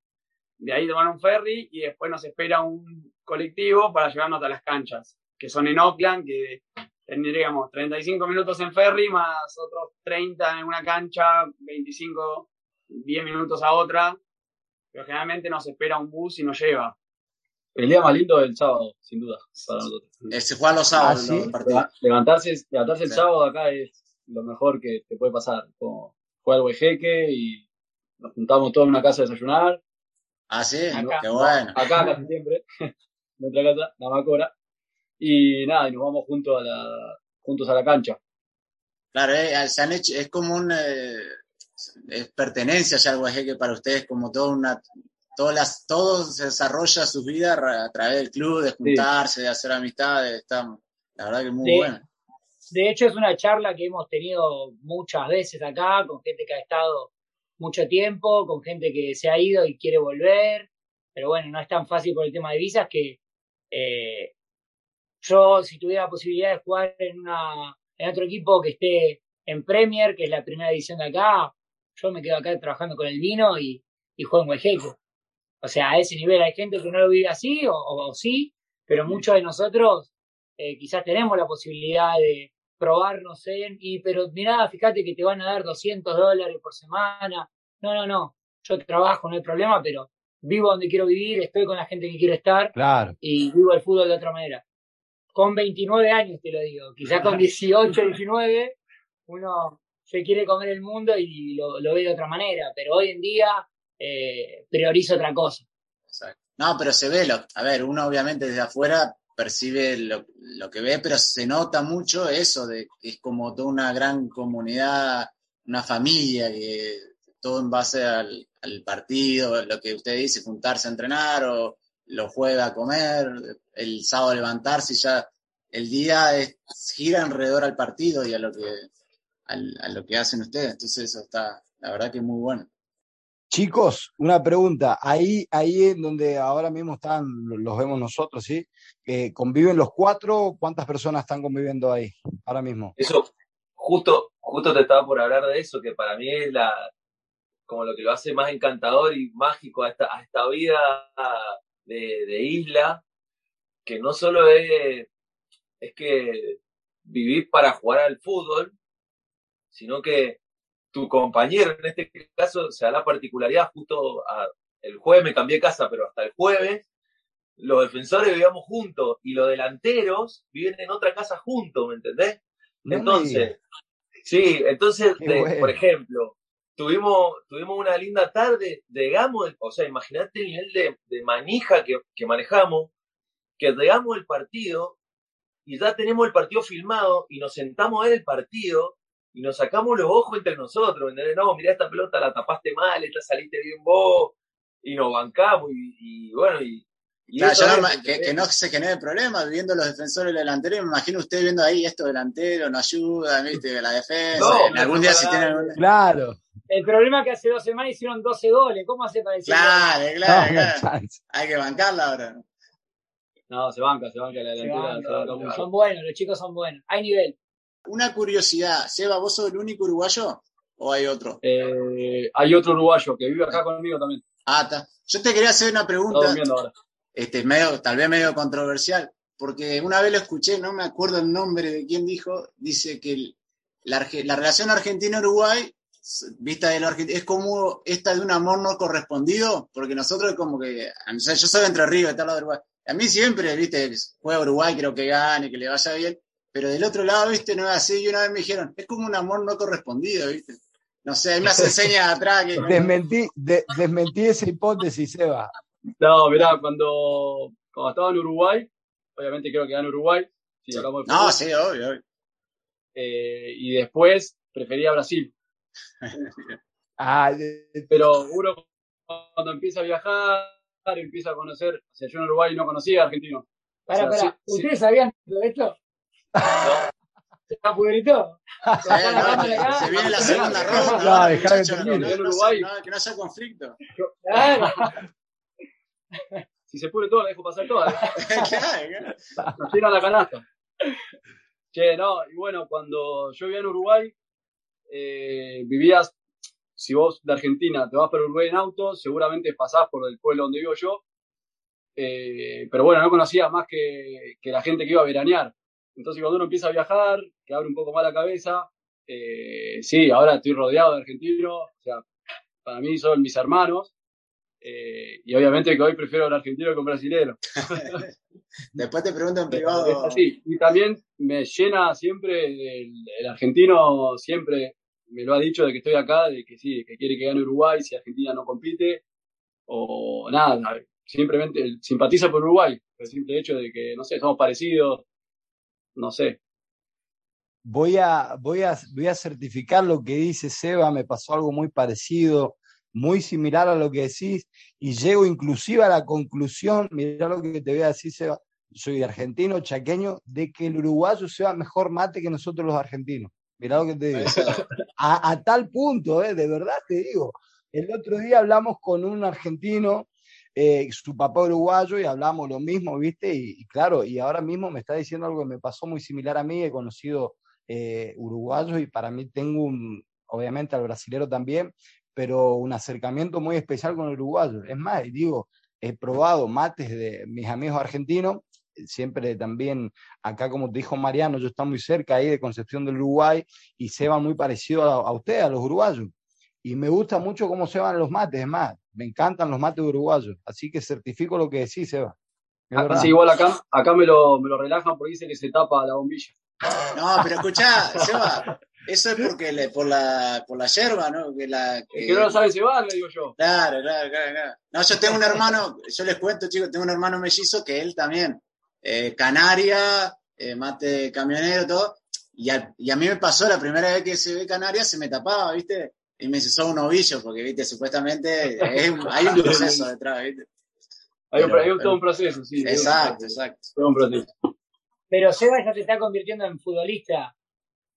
de ahí tomar un ferry y después nos espera un colectivo para llevarnos a las canchas, que son en Oakland, que tendríamos 35 minutos en ferry más otros 30 en una cancha, 25, 10 minutos a otra, pero generalmente nos espera un bus y nos lleva. El día más lindo es el sábado, sin duda, para nosotros. Se juega los sábados. Ah, levantarse, levantarse el sábado acá es lo mejor que te puede pasar. Como juega el huejeque y nos juntamos todos en una casa a desayunar Ah, sí, qué bueno. Acá casi siempre, en nuestra casa, la Macora. Y nada, y nos vamos juntos a la, juntos a la cancha. Claro, eh, se han hecho, es como un, eh, es pertenencia ya al que para ustedes, como toda una, todas las, todo se desarrolla su vida a través del club, de juntarse, de hacer amistades, está, la verdad que es muy bueno. De hecho, es una charla que hemos tenido muchas veces acá, con gente que ha estado mucho tiempo, con gente que se ha ido y quiere volver, pero bueno, no es tan fácil por el tema de visas que eh, yo, si tuviera la posibilidad de jugar en, una, en otro equipo que esté en Premier, que es la primera edición de acá, yo me quedo acá trabajando con el vino y, y juego en Guajeco. O sea, a ese nivel hay gente que no lo vive así o, sí, pero muchos de nosotros eh, quizás tenemos la posibilidad de probarnos en, y pero mirá, fíjate que te van a dar 200 dólares por semana. No, no, no, yo trabajo, no hay problema, pero vivo donde quiero vivir, estoy con la gente que quiero estar claro. y vivo el fútbol de otra manera. Con 29 años te lo digo, quizás con 18, 19, uno se quiere comer el mundo y lo, lo ve de otra manera, pero hoy en día eh, priorizo otra cosa. No, pero se ve, lo, a ver, uno obviamente desde afuera percibe lo, que ve, pero se nota mucho eso, que es como toda una gran comunidad, una familia, que todo en base al, partido, lo que usted dice, juntarse a entrenar o lo juega a comer, el sábado levantarse y ya el día gira alrededor al partido y a lo que a lo que hacen ustedes. Entonces eso está, la verdad que es muy bueno. Chicos, una pregunta. Ahí, ahí en donde ahora mismo están, los vemos nosotros, ¿sí? Eh, ¿Conviven los cuatro? ¿Cuántas personas están conviviendo ahí ahora mismo? Eso, justo, justo te estaba por hablar de eso, que para mí es la, como lo que lo hace más encantador y mágico a esta, a esta vida de, isla, que no solo es, es que vivir para jugar al fútbol, sino que tu compañero, en este caso, se da la particularidad, justo el jueves me cambié casa, pero hasta el jueves, los defensores vivíamos juntos y los delanteros viven en otra casa juntos, ¿me entendés? entonces, sí, entonces, por ejemplo, tuvimos, tuvimos una linda tarde, llegamos, o sea, imagínate el nivel de, manija que, que manejamos, que llegamos el partido y ya tenemos el partido filmado y nos sentamos a ver el partido y nos sacamos los ojos entre nosotros, ¿entendés? No, mirá esta pelota, la tapaste mal, esta saliste bien vos, y nos bancamos, y, bueno, y... que, no se genere problema viendo los defensores delanteros, me imagino usted viendo ahí esto delantero, no ayuda, ¿viste? la defensa, algún día si tiene Claro. El problema es que hace dos semanas hicieron 12 goles, ¿cómo hace para decir? Claro, claro, claro. Hay que bancarla ahora. No, se banca, se banca la delantera. son buenos, los chicos son buenos. Hay nivel. Una curiosidad, Seba, ¿vos sos el único uruguayo o hay otro? Eh, hay otro uruguayo que vive acá conmigo también. Ah, está. Yo te quería hacer una pregunta. Este, medio, tal vez medio controversial, porque una vez lo escuché, no me acuerdo el nombre de quién dijo, dice que la, la, relación Argentina-Uruguay, vista de lo es como esta de un amor no correspondido, porque nosotros como que, yo soy de Entre Ríos, de Uruguay. A mí siempre, viste, juega Uruguay, creo que gane, que le vaya bien, pero del otro lado, viste, no es así. Y una vez me dijeron, es como un amor no correspondido, viste. No sé, hay me hace señas atrás que. Desmentí, desmentí esa hipótesis, Eva. No, mirá, cuando, cuando estaba en Uruguay, obviamente creo que en Uruguay. Si hablamos de no, sí, obvio. Eh, y después prefería Brasil. ah, pero uno cuando empieza a viajar, empieza a conocer, o sea, yo en Uruguay no conocía a argentino. Para, para, ¿ustedes sabían de esto? ¿Se está pudrito? Se viene la segunda ronda. que no haya conflicto. Si se pudre todo, la dejo pasar toda. Nos tiran la canasta. Che, no, y bueno, cuando yo vivía en Uruguay, eh, vivías, si vos de Argentina te vas para Uruguay en auto, seguramente pasás por el pueblo donde vivo yo. Eh, pero bueno, no conocía más que, que la gente que iba a veranear. Entonces cuando uno empieza a viajar, que abre un poco más la cabeza, eh, sí, ahora estoy rodeado de argentinos, o sea, para mí son mis hermanos, eh, y obviamente que hoy prefiero el argentino que un brasilero. Después te pregunto en privado. Y también me llena siempre, el, argentino siempre me lo ha dicho de que estoy acá, de que sí, que quiere que gane Uruguay si Argentina no compite, o nada, simplemente simpatiza por Uruguay, por el simple hecho de que, no sé, somos parecidos, no sé. Voy a, voy, a, voy a certificar lo que dice Seba, me pasó algo muy parecido. Muy similar a lo que decís y llego inclusive a la conclusión, mira lo que te voy a decir, soy argentino, chaqueño, de que el uruguayo sea mejor mate que nosotros los argentinos. Mirá lo que te digo. A, tal punto, eh, de verdad te digo. El otro día hablamos con un argentino, eh, su papá uruguayo, y hablamos lo mismo, ¿viste? Y, claro, y ahora mismo me está diciendo algo que me pasó muy similar a mí. He conocido eh, uruguayos y para mí tengo un, obviamente al brasilero también, pero un acercamiento muy especial con el uruguayo. Es más, digo, he probado mates de mis amigos argentinos siempre también, acá como te dijo Mariano, yo estoy muy cerca ahí de Concepción del Uruguay y se va muy parecido a, a ustedes, a los uruguayos. Y me gusta mucho cómo se van los mates, es más, me encantan los mates uruguayos, así que certifico lo que decís, Seba. Ah, sí, igual acá, acá me, lo, me lo relajan porque dice que se tapa la bombilla. No, pero escuchá, Seba, eso es porque le, por, la, por la yerba, ¿no? Que, la, que... no lo sabe cebar, le digo yo. Claro, claro, claro, claro. No, yo tengo un hermano, yo les cuento, chicos, tengo un hermano mellizo que él también eh, Canaria, eh, mate camionero, todo. Y a, y a, mí me pasó la primera vez que se ve Canaria, se me tapaba, ¿viste? Y me hizo un ovillo, porque, ¿viste? Supuestamente hay un proceso detrás, ¿viste? Hay, un, todo un proceso, sí. Exacto, exacto. Todo un proceso. Pero Seba ya te está convirtiendo en futbolista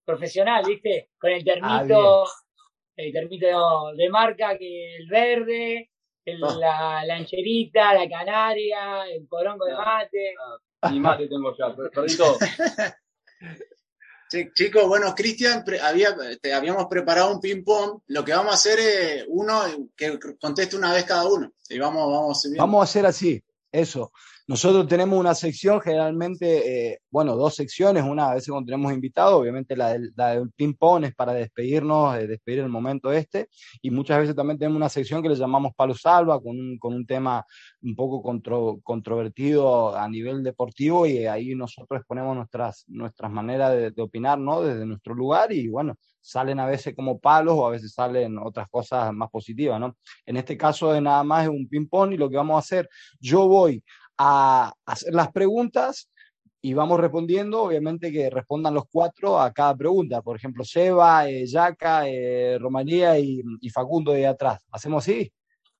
profesional, ¿viste? Con el termito, ah, el termito de marca, que el verde, el, ah. la lancherita, la canaria, el porongo de ah. mate. Ni mate tengo ya, perdí todo. chicos, bueno, Cristian, había, habíamos preparado un ping-pong. Lo que vamos a hacer es uno que conteste una vez cada uno. Y vamos, vamos, vamos a hacer así, eso. Nosotros tenemos una sección, generalmente, eh, bueno, dos secciones, una a veces cuando tenemos invitados, obviamente la del, la ping-pong es para despedirnos, eh, despedir el momento este, y muchas veces también tenemos una sección que le llamamos Palo Salva, con un, con un tema un poco controvertido a nivel deportivo, y ahí nosotros exponemos nuestras, nuestras maneras de, de opinar, ¿no? Desde nuestro lugar, y bueno, salen a veces como palos o a veces salen otras cosas más positivas, ¿no? En este caso de nada más es un ping-pong y lo que vamos a hacer, yo voy a hacer las preguntas y vamos respondiendo, obviamente que respondan los cuatro a cada pregunta. Por ejemplo, Seba, eh, Yaca, eh, Romanía y, Facundo de atrás. ¿Hacemos así?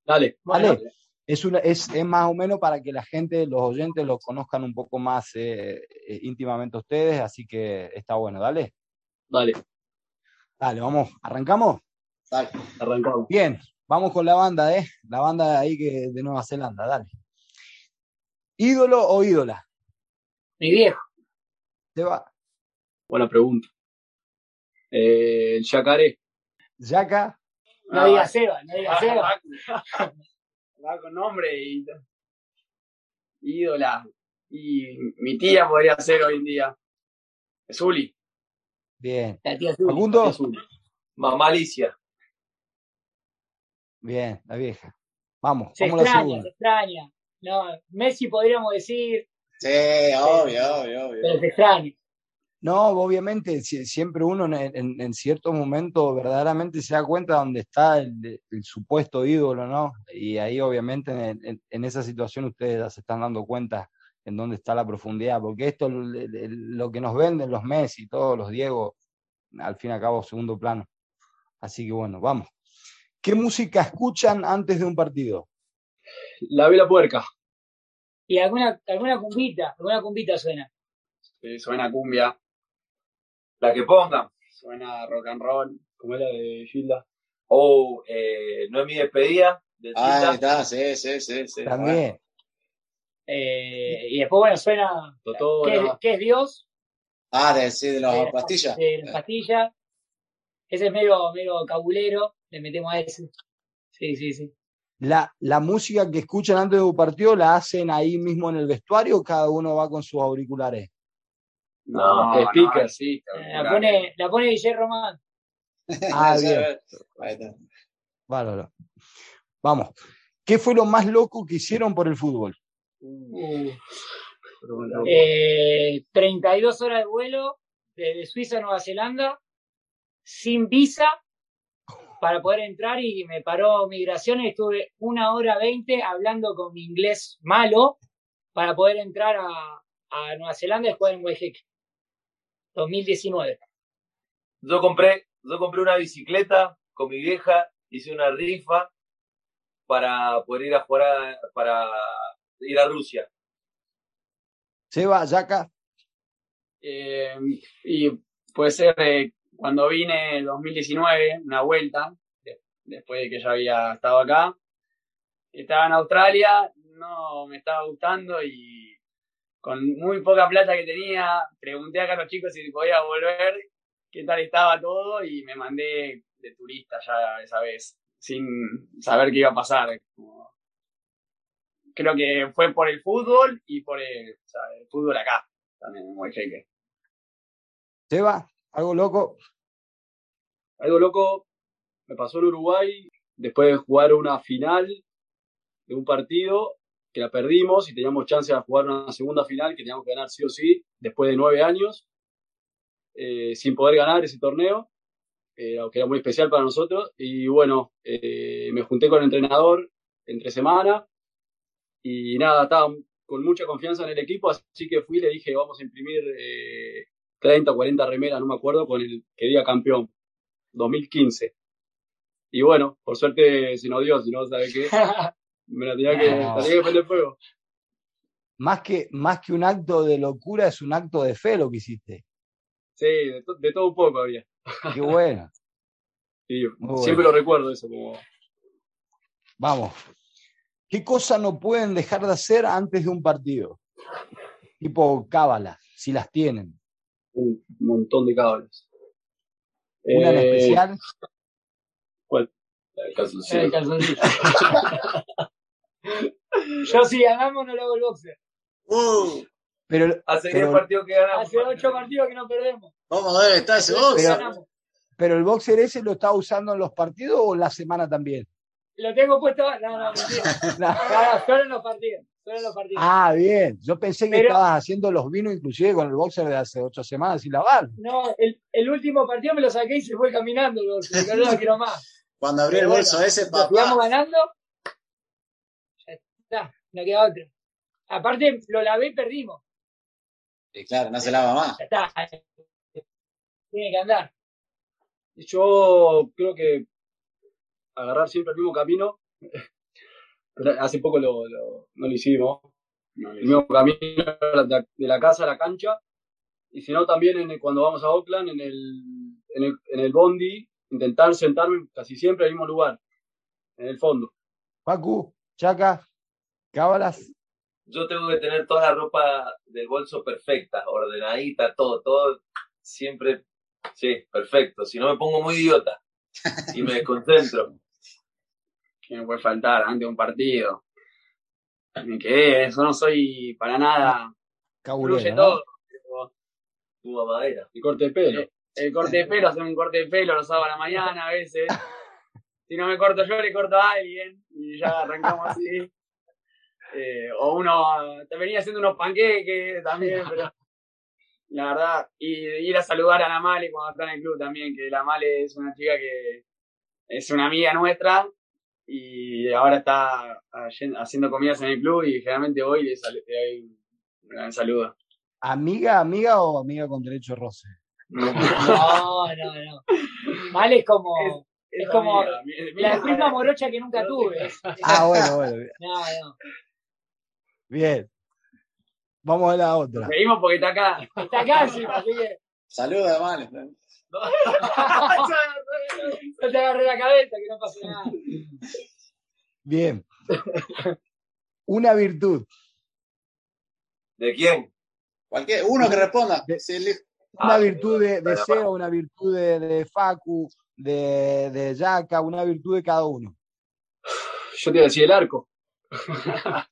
Dale. Vale. Es, una, es, es, más o menos para que la gente, los oyentes, los conozcan un poco más eh, eh, íntimamente a ustedes, así que está bueno, dale. Dale. Dale, vamos, ¿arrancamos? Dale, arrancamos. Bien, vamos con la banda, ¿eh? La banda ahí que de Nueva Zelanda, dale. ¿Ídolo o ídola? Mi viejo. ¿Te va? Buena pregunta. Eh, el Yacaré. ¿Yaca? No diga Seba, no diga Seba. Va con nombre y ídola. Y mi tía podría ser hoy en día. Zuli. Bien. La tía Zuli. Mamá Alicia. Bien, la vieja. Vamos, se vamos extraña, a la segunda. Se extraña. No, Messi podríamos decir. Sí, obvio, obvio, obvio. Pero es extraño. No, obviamente, siempre uno en, en, ciertos momentos verdaderamente se da cuenta dónde está el, supuesto ídolo, ¿no? Y ahí obviamente en, en, esa situación ustedes ya se están dando cuenta en dónde está la profundidad, porque esto lo que nos venden los Messi, todos los Diego, al fin y al cabo segundo plano. Así que bueno, vamos. ¿Qué música escuchan antes de un partido? La vela puerca. Y alguna, alguna cumbita, alguna cumbita suena. Sí, suena cumbia. La que pongan. Suena rock and roll. Como la de Gilda. O eh, No es mi despedida. ah, está, sí, sí, sí. sí. También. Eh, y después, bueno, suena. ¿qué, es Dios? Ah, de, sí, de las pastillas. De las pastillas. Ese es medio, medio cabulero. Le metemos a ese. Sí, sí, sí la, la, música que escuchan antes de un partido la hacen ahí mismo en el vestuario o cada uno va con sus auriculares? No, no speaker, sí. La pone, la pone Guillermo Román. Ah, bien. Vale, Vamos. ¿Qué fue lo más loco que hicieron por el fútbol? Uh, eh, 32 horas de vuelo desde Suiza a Nueva Zelanda, sin visa, para poder entrar y me paró migraciones. Estuve una hora veinte hablando con mi inglés malo para poder entrar a, a Nueva Zelanda y jugar en Waiheque. 2019. Yo compré, yo compré una bicicleta con mi vieja, hice una rifa para poder ir a jugar para ir a Rusia. Seba, Yaca. Eh, y puede ser eh, cuando vine en 2019, una vuelta, después de que ya había estado acá. Estaba en Australia, no me estaba gustando y con muy poca plata que tenía, pregunté acá a los chicos si podía volver, qué tal estaba todo y me mandé de turista ya esa vez, sin saber qué iba a pasar. Creo que fue por el fútbol y por el, fútbol acá, también muy jeque. Seba, algo loco. Algo loco me pasó en Uruguay después de jugar una final de un partido que la perdimos y teníamos chance de jugar una segunda final que teníamos que ganar sí o sí después de nueve años eh, sin poder ganar ese torneo, eh, que era muy especial para nosotros. Y bueno, eh, me junté con el entrenador entre semana y nada, estaba con mucha confianza en el equipo, así que fui y le dije, vamos a imprimir 30 o 40 remeras, no me acuerdo, con el que diga campeón, 2015. Y bueno, por suerte se nos dio, si no, ¿sabe qué? Me la tenía que, tenía que prender fuego. Más que, más que un acto de locura, es un acto de fe lo que hiciste. Sí, de, todo un poco había. Qué bueno. siempre lo recuerdo eso. Como... Vamos. ¿Qué cosas no pueden dejar de hacer antes de un partido? Tipo cábalas, si las tienen. Un montón de cábalas. ¿Una en eh, especial? ¿Cuál? El calzoncillo. El calzoncillo. Yo si ganamos no lo hago el boxer. Uh. Pero, hace pero, partidos que ganamos. Hace ocho partidos que no perdemos. Vamos a ver, está ese boxer. Pero, el boxer ese lo está usando en los partidos o la semana también. Lo tengo puesto. No, no, no. solo en los partidos. Solo en los partidos. Ah, bien. Yo pensé que estabas haciendo los vinos inclusive con el boxer de hace ocho semanas sin lavar. No, el, el último partido me lo saqué y se fue caminando el boxer. no lo quiero más. Cuando abrí el bolso ese, papá. Vamos ganando. Ya está, no queda otro. Aparte, lo lavé y perdimos claro, no se lava más. está. Tiene que andar. Yo creo que agarrar siempre el mismo camino. Hace poco lo, no lo hicimos. el mismo camino de la casa a la cancha. Y si no, también cuando vamos a Oakland, en el, en el, en el bondi, intentar sentarme casi siempre al mismo lugar, en el fondo. Pacu, Chaca, cábalas yo tengo que tener toda la ropa del bolso perfecta, ordenadita, todo, todo siempre, sí, perfecto. Si no me pongo muy idiota y me desconcentro. ¿Qué me puede faltar antes de un partido? Me quedé, eso no soy para nada. Cabulero, todo. Tu madera. El corte de pelo. El, corte de pelo, hacer un corte de pelo los sábados a la mañana a veces. Si no me corto yo, le corto a alguien y ya arrancamos así. Eh, o uno te venía haciendo unos panqueques también, pero la verdad, y ir a saludar a la Male cuando está en el club también, que la Male es una chica que es una amiga nuestra y ahora está haciendo comidas en el club y generalmente voy y le, doy un gran saludo. ¿Amiga, amiga o amiga con derecho de roce? No, no, no. Male es como... Es, como la prima morocha que nunca tuve. Ah, bueno, bueno. No, no. Bien. Vamos a la otra. Seguimos porque está acá. Está acá, sí, así que. No te agarré la cabeza, que no pase nada. Bien. Una virtud. ¿De quién? Cualquier, uno que responda. una virtud de, de Seo, una virtud de, de Facu, de, de Yaka, una virtud de cada uno. Yo te iba a decir el arco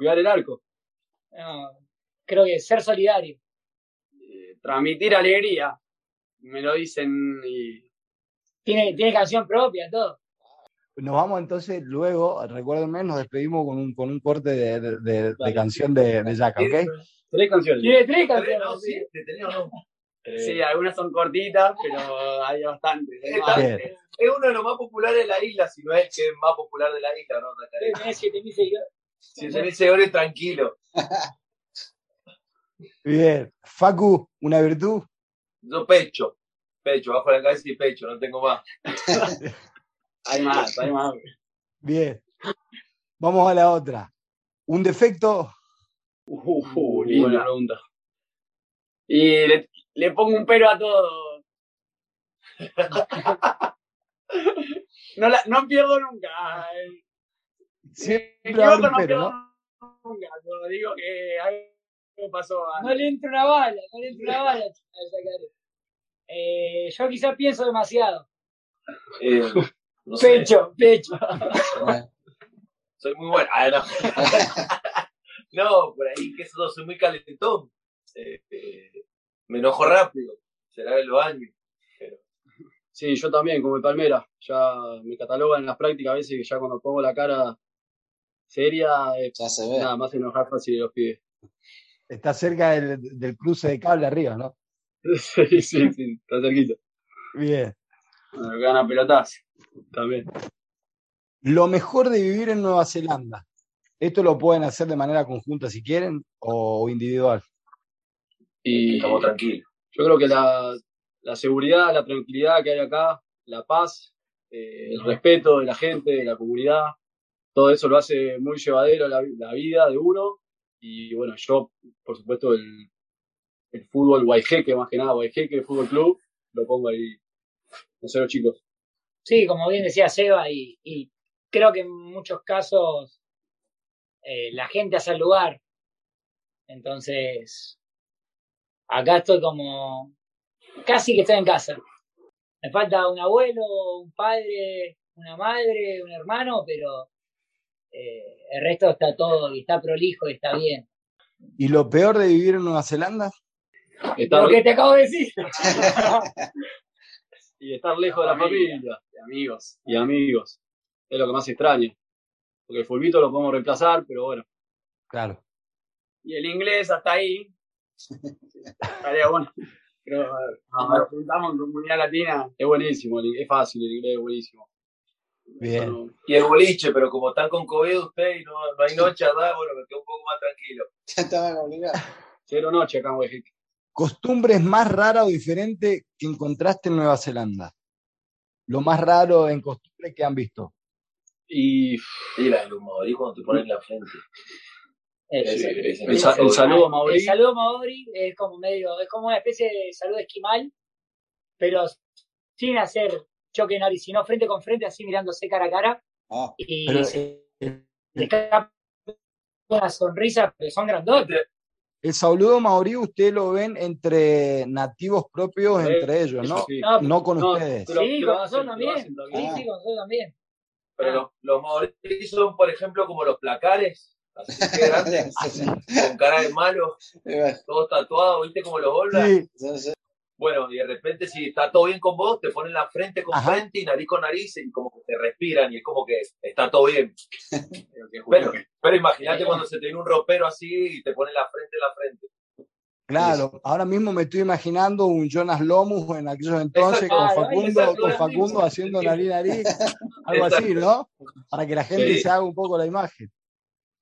cuidar el arco. creo que ser solidario. Eh, transmitir alegría. Me lo dicen y. Tiene, tiene canción propia, todo. Nos vamos entonces luego, recuérdenme, nos despedimos con un, con un corte de, de, de, canción de, de Jack, ¿ok? Tres canciones. Tiene tres canciones. sí, sí, algunas son cortitas, pero hay bastantes. Es uno de los más populares de la isla, si no es que es más popular de la isla, ¿no? Tiene 7000 seguidores. Si se dice ore, tranquilo. Bien. Facu, ¿una virtud? Yo pecho. Pecho, bajo la cabeza y pecho, no tengo más. hay más, hay más. Bien. Vamos a la otra. ¿Un defecto? Uh, buena pregunta. Y le, pongo un pero a todo. no, no pierdo nunca. Siempre un pero, ¿no? Nunca. digo que pasó. No le entra una bala, no le entra una bala eh, yo quizás pienso demasiado. Eh, pecho, pecho. soy muy bueno. Ah, no. por ahí que eso soy muy calentón. Eh, eh, me enojo rápido. Será de los años. Sí, yo también, como el Palmera. Ya me catalogan en las prácticas a veces que ya cuando pongo la cara seria, ya se ve. nada más enojar fácil de los pibes. Está cerca del, del cruce de cable arriba, ¿no? sí, sí, sí, está cerquita. Bien. gana pelotas también. Lo mejor de vivir en Nueva Zelanda. ¿Esto lo pueden hacer de manera conjunta si quieren o individual? Y estamos tranquilos. Yo creo que la, la seguridad, la tranquilidad que hay acá, la paz, eh, el respeto de la gente, de la comunidad, todo eso lo hace muy llevadero la, la vida de uno. Y bueno, yo, por supuesto, el, el fútbol Guayjeque, más que nada, Guayjeque Fútbol Club, lo pongo ahí. No sé los chicos. Sí, como bien decía Seba, y, creo que en muchos casos eh, la gente hace el lugar. Entonces, acá estoy como casi que estoy en casa. Me falta un abuelo, un padre, una madre, un hermano, pero eh, el resto está todo y está prolijo y está bien. ¿Y lo peor de vivir en Nueva Zelanda? Lo que te acabo de decir. y estar lejos de la familia, de amigos. Y amigos. Es lo que más extraño. Porque el fulbito lo podemos reemplazar, pero bueno. Claro. Y el inglés hasta ahí. Estaría bueno. Pero nos juntamos en comunidad latina. Es buenísimo, es fácil, el inglés es buenísimo. Bien. y el boliche, pero como están con COVID usted y no, no hay noche, ¿verdad? bueno, me quedo un poco más tranquilo. Ya estaba obligado. Cero noche acá en México. ¿Costumbres más raras o diferentes que encontraste en Nueva Zelanda? Lo más raro en costumbres que han visto. Y, y la del humorí cuando te pones la frente. el, saludo maori. El saludo maori es como medio, es como una especie de saludo esquimal, pero sin hacer choque nariz, sino frente con frente, así mirándose cara a cara. Ah, y pero, se, una sonrisa, pero son grandotes. El saludo maorí usted lo ven entre nativos propios, entre ellos, ¿no? No, con ustedes. sí, con nosotros también. Sí, sí, con nosotros también. Pero los, los maorí son, por ejemplo, como los placares, así que grandes, con cara de malo, todos tatuados, ¿viste? Como los bolas. Bueno, y de repente si está todo bien con vos, te ponen la frente con frente y nariz con nariz y como que te respiran y es como que está todo bien. pero, pero imagínate cuando se te viene un ropero así y te ponen la frente en la frente. Claro, ahora mismo me estoy imaginando un Jonas Lomus en aquellos entonces con Facundo, con Facundo haciendo nariz nariz, algo así, ¿no? Para que la gente se haga un poco la imagen.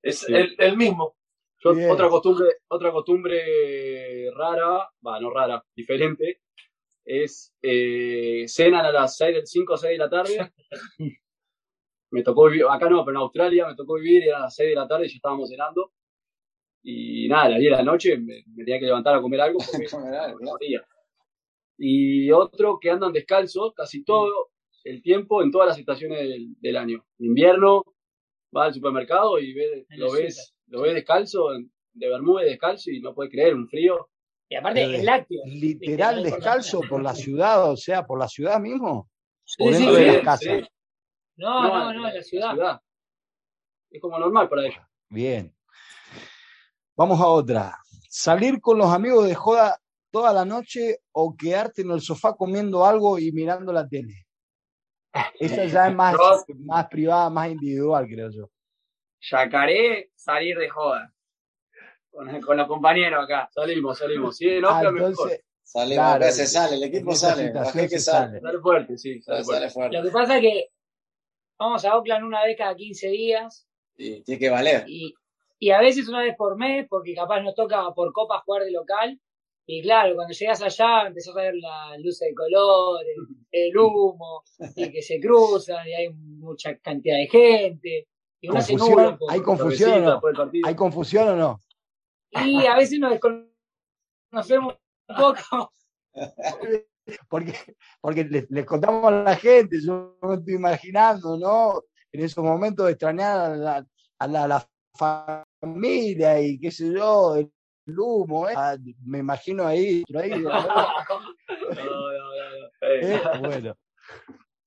Es el, el mismo otra costumbre, otra costumbre rara, va, no rara, diferente, es eh, cenan a las 6, 5 o 6 de la tarde. me tocó vivir, acá no, pero en Australia me tocó vivir, era las 6 de la tarde y ya estábamos cenando. Y nada, a las 10 de la noche me, tenía que levantar a comer algo porque no Y otro que andan descalzos casi todo el tiempo en todas las estaciones del, del año. invierno, va al supermercado y ve, lo ves lo ves descalzo, de Bermúdez descalzo y no puede creer, un frío. Y aparte es lácteo. Literal descalzo por la ciudad, o sea, por la ciudad mismo. Sí, sí, de las casas. No, no, no, en la ciudad. Es como normal para ellos. Bien. Vamos a otra. Salir con los amigos de joda toda la noche o quedarte en el sofá comiendo algo y mirando la tele. Esa ya es más, más privada, más individual, creo yo. Yacaré, salir de joda. Con, con los compañeros acá. Salimos, salimos. Sí, no, ah, entonces, Salimos, se sale, el equipo sale, que sale. Sale fuerte, sí, sale, fuerte. Lo que pasa es que vamos a Oakland una vez cada 15 días. Y tiene que valer. Y, y a veces una vez por mes, porque capaz nos toca por copa jugar de local. Y claro, cuando llegas allá empezás a ver la luz de color, el, humo, y que se cruzan, y hay mucha cantidad de gente. Y ¿Confusión? ¿Hay confusión o no? ¿Hay confusión o no? Y a veces nos desconocemos un poco. porque, porque les, contamos a la gente, yo me estoy imaginando, ¿no? En esos momentos de extrañar a la, a la, familia y qué sé yo, el humo, ¿eh? Ah, me imagino ahí, ahí ¿no? no, no, ¿Eh? Bueno.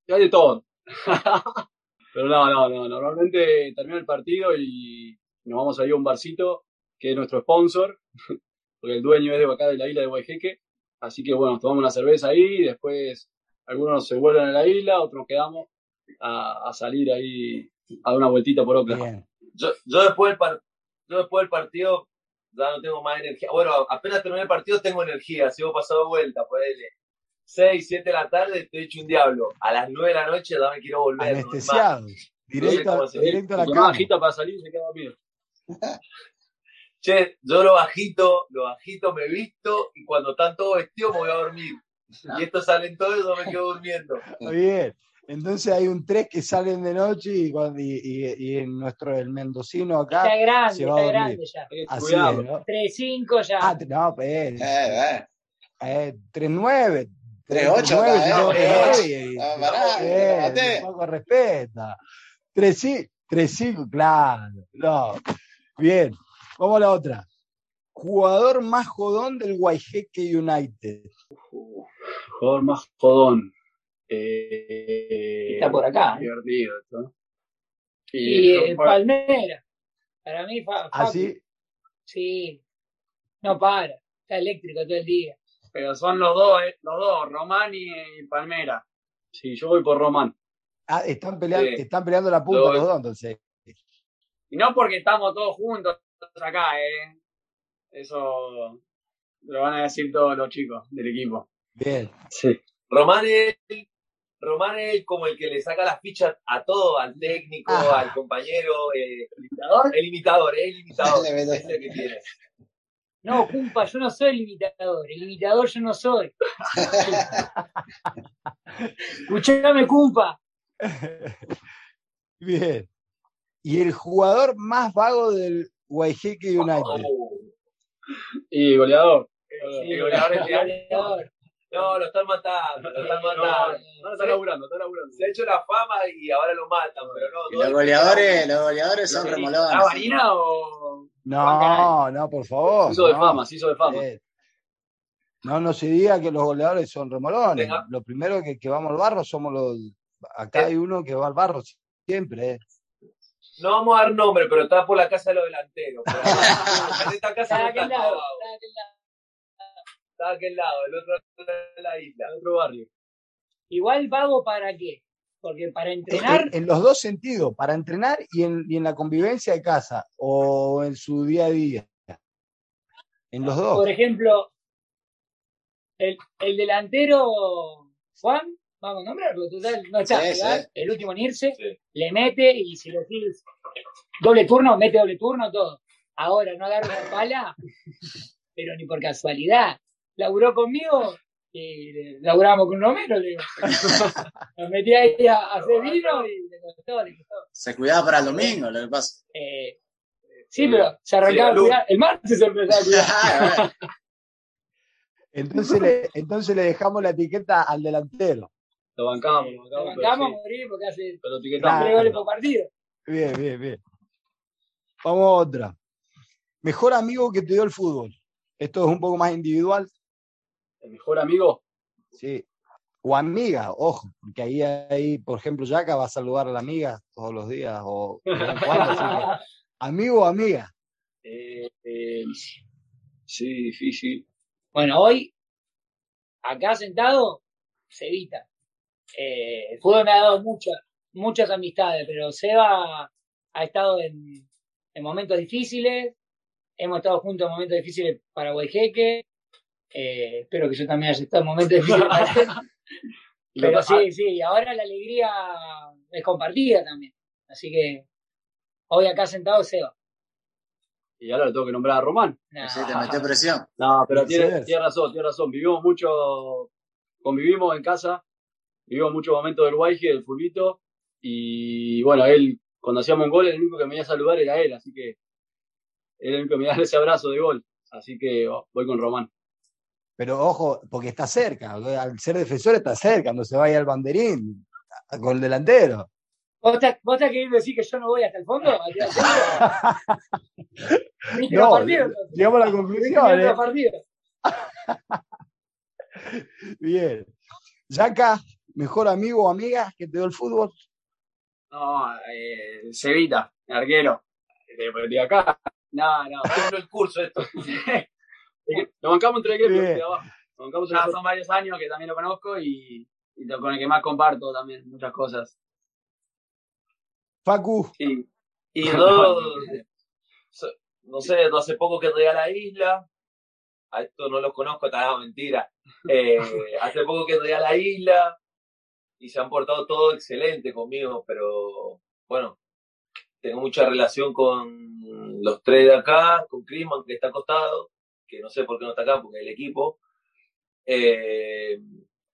Hay de todo. Pero no, no, no, normalmente termina el partido y nos vamos a ir a un barcito que es nuestro sponsor, porque el dueño es de acá de la isla de Guayjeque Así que bueno, tomamos una cerveza ahí, después algunos se vuelven a la isla, otros quedamos a, salir ahí a dar una vueltita por Oakland. Yo, yo, después del yo después del partido ya no tengo más energía. Bueno, apenas terminé el partido tengo energía, sigo pasado vuelta, ponele. 6, 7 de la tarde estoy hecho un diablo. A las 9 de la noche ya me quiero volver. Anestesiado. Directo, directo a la cama. para salir y se queda dormido. che, yo lo bajito, lo bajito me visto y cuando están todos vestidos me voy a dormir. Y estos salen todos y yo me quedo durmiendo. bien. Entonces hay un 3 que salen de noche y, y, y, en nuestro, el mendocino acá. Está grande, se va está grande ya. Así es, ¿no? 3-5 ya. Ah, no, pues. Eh, eh. 3-9. 3-8, no, eh, eh, un poco respeta. 3-5, claro. No. Bien. Vamos a la otra. Jugador más jodón del Guayjeque United. jugador más jodón. Eh, Está por acá. ¿eh? Divertido esto. Y, y Palmera. Para mí, fa, ¿Ah, sí? Sí. No para. Está eléctrico todo el día. Pero son los dos, eh, los dos, Román y, Palmera. Sí, yo voy por Román. Ah, están peleando, están peleando la punta los dos, entonces. Y no porque estamos todos juntos, acá, ¿eh? Eso lo van a decir todos los chicos del equipo. Bien. Sí. Román es, Román es como el que le saca las fichas a todo, al técnico, al compañero. Eh, ¿El imitador? El imitador, el imitador. es el que tiene. No, cumpa, yo no soy el imitador. El imitador yo no soy. Escuchame, cumpa. Bien. ¿Y el jugador más vago del Guayjeque United. Y goleador. Sí, goleador, goleador. No, lo están matando, lo están matando. No, no, está laburando, está laburando. Se ha hecho la fama y ahora lo matan, pero no. los goleadores, los goleadores son remolones. ¿La varina o.? No, no, por favor. Se hizo de fama, se hizo de fama. Eh, no, no se diga que los goleadores son remolones. Lo primero que, que vamos al barro somos los. Acá hay uno que va al barro siempre. Eh. No vamos a dar nombre, pero está por la casa de los delanteros. en esta casa está está aquel lado, el otro de la isla, el otro barrio. Igual vago para qué? Porque para entrenar. En, los dos sentidos, para entrenar y en, y en, la convivencia de casa o en su día a día. En los dos. Por ejemplo, el, el delantero Juan vamos a nombrarlo, total, no está, el último en irse, le mete y si lo decís doble turno, mete doble turno, todo. Ahora no agarra la pala, pero ni por casualidad. Laburó conmigo y laburamos con Romero, le digo. Nos metí ahí a, hacer vino y le costó, le costó. Se cuidaba para el domingo, lo que pasa. Eh, sí, pero se arrancaba a cuidar. El martes se empezaba a cuidar. entonces, le, entonces le dejamos la etiqueta al delantero. Lo bancamos, lo bancamos. Lo bancamos a morir porque hace tres goles por partido. Bien, bien, bien. Vamos a otra. Mejor amigo que te dio el fútbol. Esto es un poco más individual. ¿El mejor amigo? Sí. O amiga, ojo, porque ahí, ahí por ejemplo, Jaca va a saludar a la amiga todos los días. O, amigo o amiga. Eh, eh, sí, difícil. Bueno, hoy, acá sentado, se evita. Eh, el fútbol me ha dado muchas, muchas amistades, pero Seba ha estado en, momentos difíciles, hemos estado juntos en momentos difíciles para Guayjeque, eh, espero que yo también haya estado en momentos difíciles para él. Pero sí, sí, ahora la alegría es compartida también. Así que hoy acá sentado Seba. y ahora le tengo que nombrar a Román. No. Sí, te metió presión. No, pero tiene, tiene, razón, tiene razón. Vivimos mucho, convivimos en casa, vivimos muchos momentos del Guayje, del fulbito, y bueno, él, cuando hacíamos un gol, el único que me venía a saludar era él, así que él el único que me daba ese abrazo de gol. Así que oh, voy con Román. Pero ojo, porque está cerca, al ser defensor está cerca, cuando se vaya al banderín, con el delantero. ¿Vos estás, ¿Vos estás, queriendo decir que yo no voy hasta el fondo? no, llegamos a la conclusión. ¿eh? Bien. Yaca, mejor amigo o amiga que te dio el fútbol. No, eh, Cevita, arquero. De, de acá. No, no, tengo el curso esto. Lo bancamos entre el de abajo. son varios años que también lo conozco y, y, con el que más comparto también muchas cosas. Facu. Y, y no, no sé, no hace poco que llegué a la isla. A esto no lo conozco, está mentira. Eh, hace poco que llegué a la isla y se han portado todo excelente conmigo, pero bueno, tengo mucha relación con los tres de acá, con Crisman, que está acostado, que no sé por qué no está acá, porque el equipo. Eh,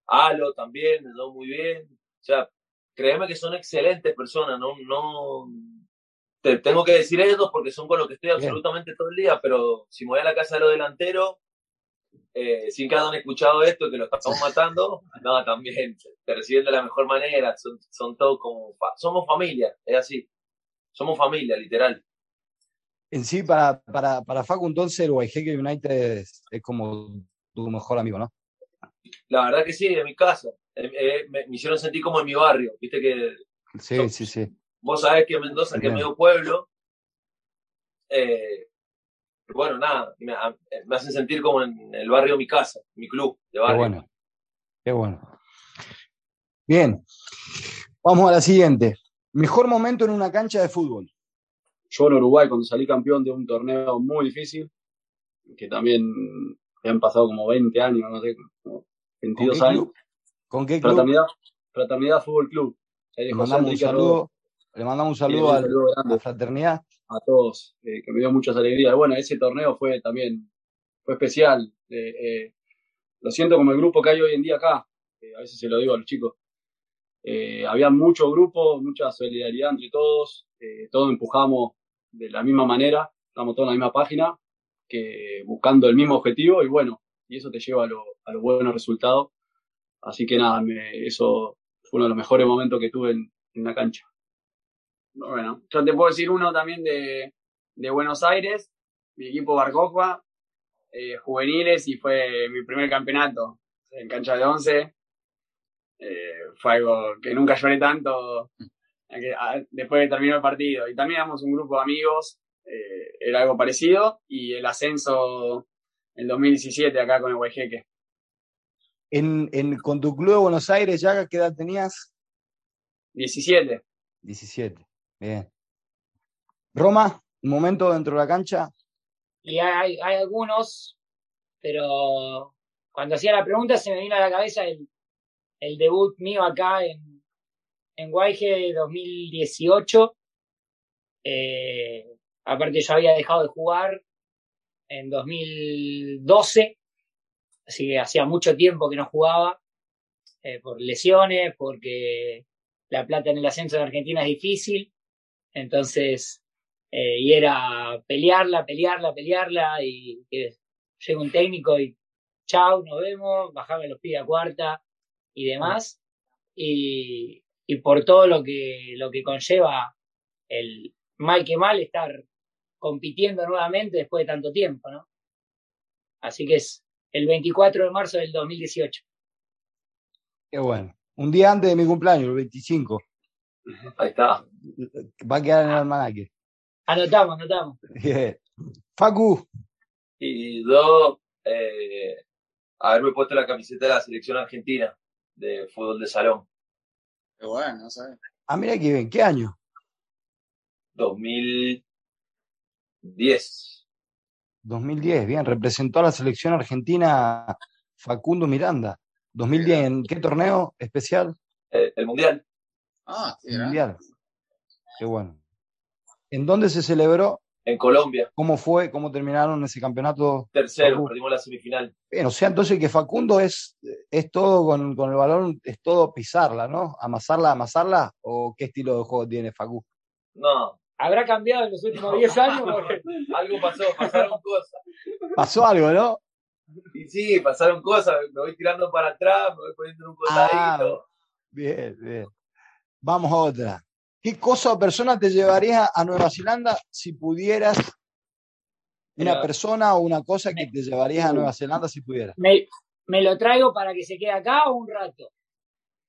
Alo también, me muy bien. O sea, créeme que son excelentes personas, no, no te tengo que decir eso porque son con los que estoy absolutamente todo el día, pero si me voy a la casa de los delanteros, eh, sin que hayan escuchado esto, que lo estamos matando, no, también te reciben de la mejor manera, son, son todos como, somos familia, es así, somos familia, literal. En sí, para, para, para Facu, entonces el Guayjeque United es, es como tu mejor amigo, ¿no? La verdad que sí, de mi casa. Eh, eh, me, hicieron sentir como en mi barrio, viste que... Sí, sí, sí. Vos sabés que Mendoza, que es medio pueblo, eh, bueno, nada, me, hacen sentir como en el barrio mi casa, mi club de barrio. Qué bueno, qué bueno. Bien, vamos a la siguiente. Mejor momento en una cancha de fútbol. Yo en Uruguay, cuando salí campeón de un torneo muy difícil, que también me han pasado como 20 años, no sé, como 22 años. ¿Con qué club? Fraternidad, Fraternidad Fútbol Club. Le mandamos, un saludo, le mandamos un saludo, a la fraternidad. A todos, eh, que me dio muchas alegrías. Bueno, ese torneo fue también, fue especial. Eh, eh, lo siento como el grupo que hay hoy en día acá, a veces se lo digo a los chicos. había mucho grupo, mucha solidaridad entre todos, todos empujamos de la misma manera, estamos todos en la misma página, que buscando el mismo objetivo y bueno, y eso te lleva a, a los buenos resultados Así que nada, eso fue uno de los mejores momentos que tuve en, la cancha. Bueno, yo te puedo decir uno también de, Buenos Aires, mi equipo Barcojua, eh, juveniles, y fue mi primer campeonato en cancha de once. Eh, fue algo que nunca lloré tanto después de terminar el partido. Y también éramos un grupo de amigos, eh, era algo parecido, y el ascenso en 2017 acá con el Huejeque. En, en, con tu club de Buenos Aires, ya ¿qué edad tenías? 17. 17, bien. Roma, un momento dentro de la cancha. Y hay, hay algunos, pero cuando hacía la pregunta se me vino a la cabeza el, el debut mío acá en, en Guayge 2018. Eh, aparte yo había dejado de jugar en 2012 así que hacía mucho tiempo que no jugaba eh, por lesiones, porque la plata en el ascenso de Argentina es difícil, entonces, eh, y era pelearla, pelearla, pelearla, y llega un técnico y chau, nos vemos, bajame los pies a cuarta y demás, y, y por todo lo que, lo que conlleva el mal que mal estar compitiendo nuevamente después de tanto tiempo, ¿no? Así que es, el 24 de marzo del 2018. Qué bueno. Un día antes de mi cumpleaños, el 25. Ahí está. Va a quedar en el almanaque. Anotamos, anotamos. Facu. Y yo, eh, haberme puesto la camiseta de la selección argentina de fútbol de salón. Qué bueno, ¿sabes? Ah, mira qué bien. ¿Qué año? 2010. 2010, bien, representó a la selección argentina Facundo Miranda. 2010, ¿en qué torneo especial? Eh, el Mundial. Ah, el Mundial. Qué bueno. ¿En dónde se celebró? En Colombia. ¿Cómo fue? ¿Cómo terminaron ese campeonato? Tercero, perdimos la semifinal. Bien, o sea, entonces que Facundo es, es todo con, con, el balón, es todo pisarla, ¿no? Amasarla, amasarla, o qué estilo de juego tiene Facu? No. ¿Habrá cambiado en los últimos 10 años? algo pasó, pasaron cosas. Pasó algo, ¿no? Y sí, pasaron cosas, me voy tirando para atrás, me voy poniendo en un costadito. Ah, bien, bien. Vamos a otra. ¿Qué cosa o persona te llevarías a Nueva Zelanda si pudieras? Una persona o una cosa que te llevarías a Nueva Zelanda si pudieras. Me, me, lo traigo para que se quede acá o un rato.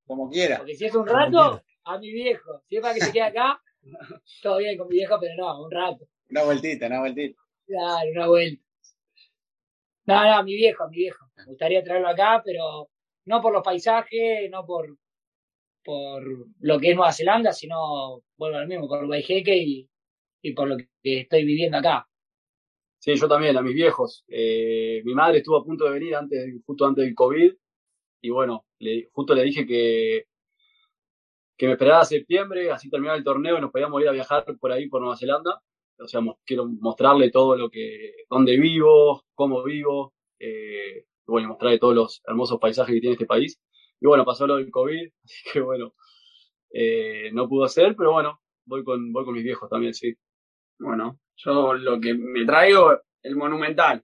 Como quiera. Porque si es un rato, a mi viejo. Si es para que se quede acá, todo bien con mi viejo, pero no, un rato. Una vueltita, una vueltita. Claro, una vuelta. No, no, a mi viejo, a mi viejo. Me gustaría traerlo acá, pero no por los paisajes, no por, por lo que es Nueva Zelanda, sino, vuelvo al mismo, por Guayjeque y, y por lo que estoy viviendo acá. Sí, yo también, a mis viejos. Eh, mi madre estuvo a punto de venir antes, justo antes del COVID, y bueno, justo le dije que, que me esperara a septiembre, así terminaba el torneo y nos podíamos ir a viajar por ahí, por Nueva Zelanda. O sea, quiero mostrarle todo lo que, dónde vivo, cómo vivo, eh, bueno, mostrarle todos los hermosos paisajes que tiene este país. Y bueno, pasó lo del COVID, así que bueno, eh, no pudo ser, pero bueno, voy con, voy con mis viejos también, sí. Bueno, yo lo que me traigo, el Monumental.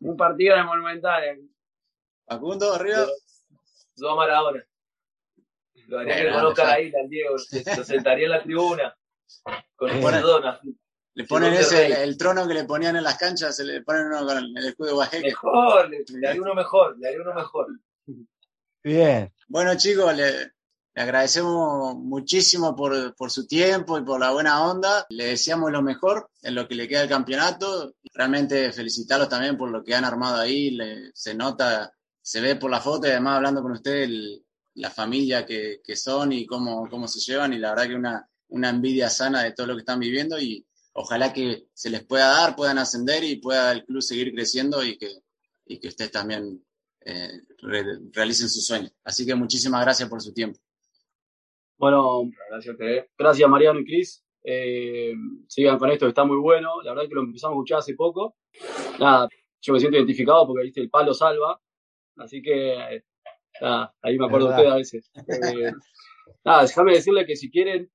Un partido de Monumental. Facundo, arriba. Yo a Maradona. Lo haría que conozca la isla, Diego. Lo sentaría en la tribuna. Con el Maradona. Le ponen ese, el trono que le ponían en las canchas, se le ponen uno con el escudo de Oaxaca. Mejor, le, le haría uno mejor, le haría uno mejor. Bien. Bueno, chicos, le, agradecemos muchísimo por, por, su tiempo y por la buena onda. Le deseamos lo mejor en lo que le queda el campeonato. Realmente felicitarlos también por lo que han armado ahí. Se nota, se ve por la foto y además hablando con usted el, la familia que, que, son y cómo, cómo se llevan. Y la verdad que una, una envidia sana de todo lo que están viviendo y ojalá que se les pueda dar, puedan ascender y pueda el club seguir creciendo y que, y que ustedes también eh, re, realicen su sueño. Así que muchísimas gracias por su tiempo. Bueno, gracias, gracias Mariano y Cris. Eh, sigan con esto, está muy bueno. La verdad que lo empezamos a escuchar hace poco. Nada, yo me siento identificado porque viste el palo salva. Así que nada, ahí me acuerdo de ustedes a veces. Eh, nada, déjame decirle que si quieren,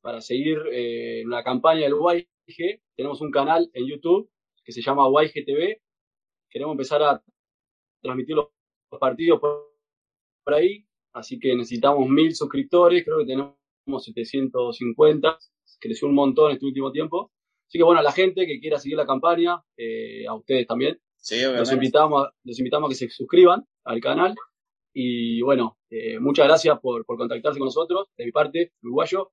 para seguir eh, la campaña del YG, tenemos un canal en YouTube que se llama YGTV. Queremos empezar a transmitir los partidos por, por ahí, así que necesitamos mil suscriptores, creo que tenemos 750, creció un montón este último tiempo. Así que bueno, a la gente que quiera seguir la campaña, eh, a ustedes también, sí, los, invitamos, los invitamos a que se suscriban al canal. Y bueno, eh, muchas gracias por, por, contactarse con nosotros, de mi parte, uruguayo.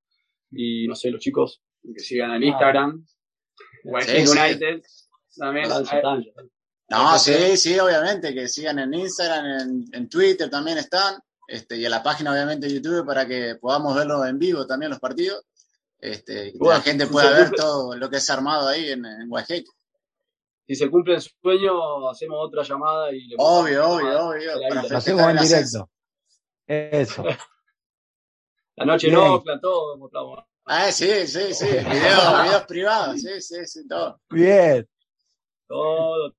Y no sé, los chicos. Que sigan en Instagram, sí, United. También. No, sí, sí, obviamente, que sigan en Instagram, en, en Twitter también están, este, y en la página obviamente de YouTube para que podamos verlo en vivo también los partidos, este, que bueno, la gente pueda ver todo lo que es armado ahí en, en Oaxaca. Si se cumple el sueño, hacemos otra llamada y le Obvio, obvio, obvio. Lo hacemos en directo. Eso. La noche Bien. no, todo mostramos. Ah, sí, sí, sí. Videos, videos privados, sí, sí, sí, todo. Bien. Todo.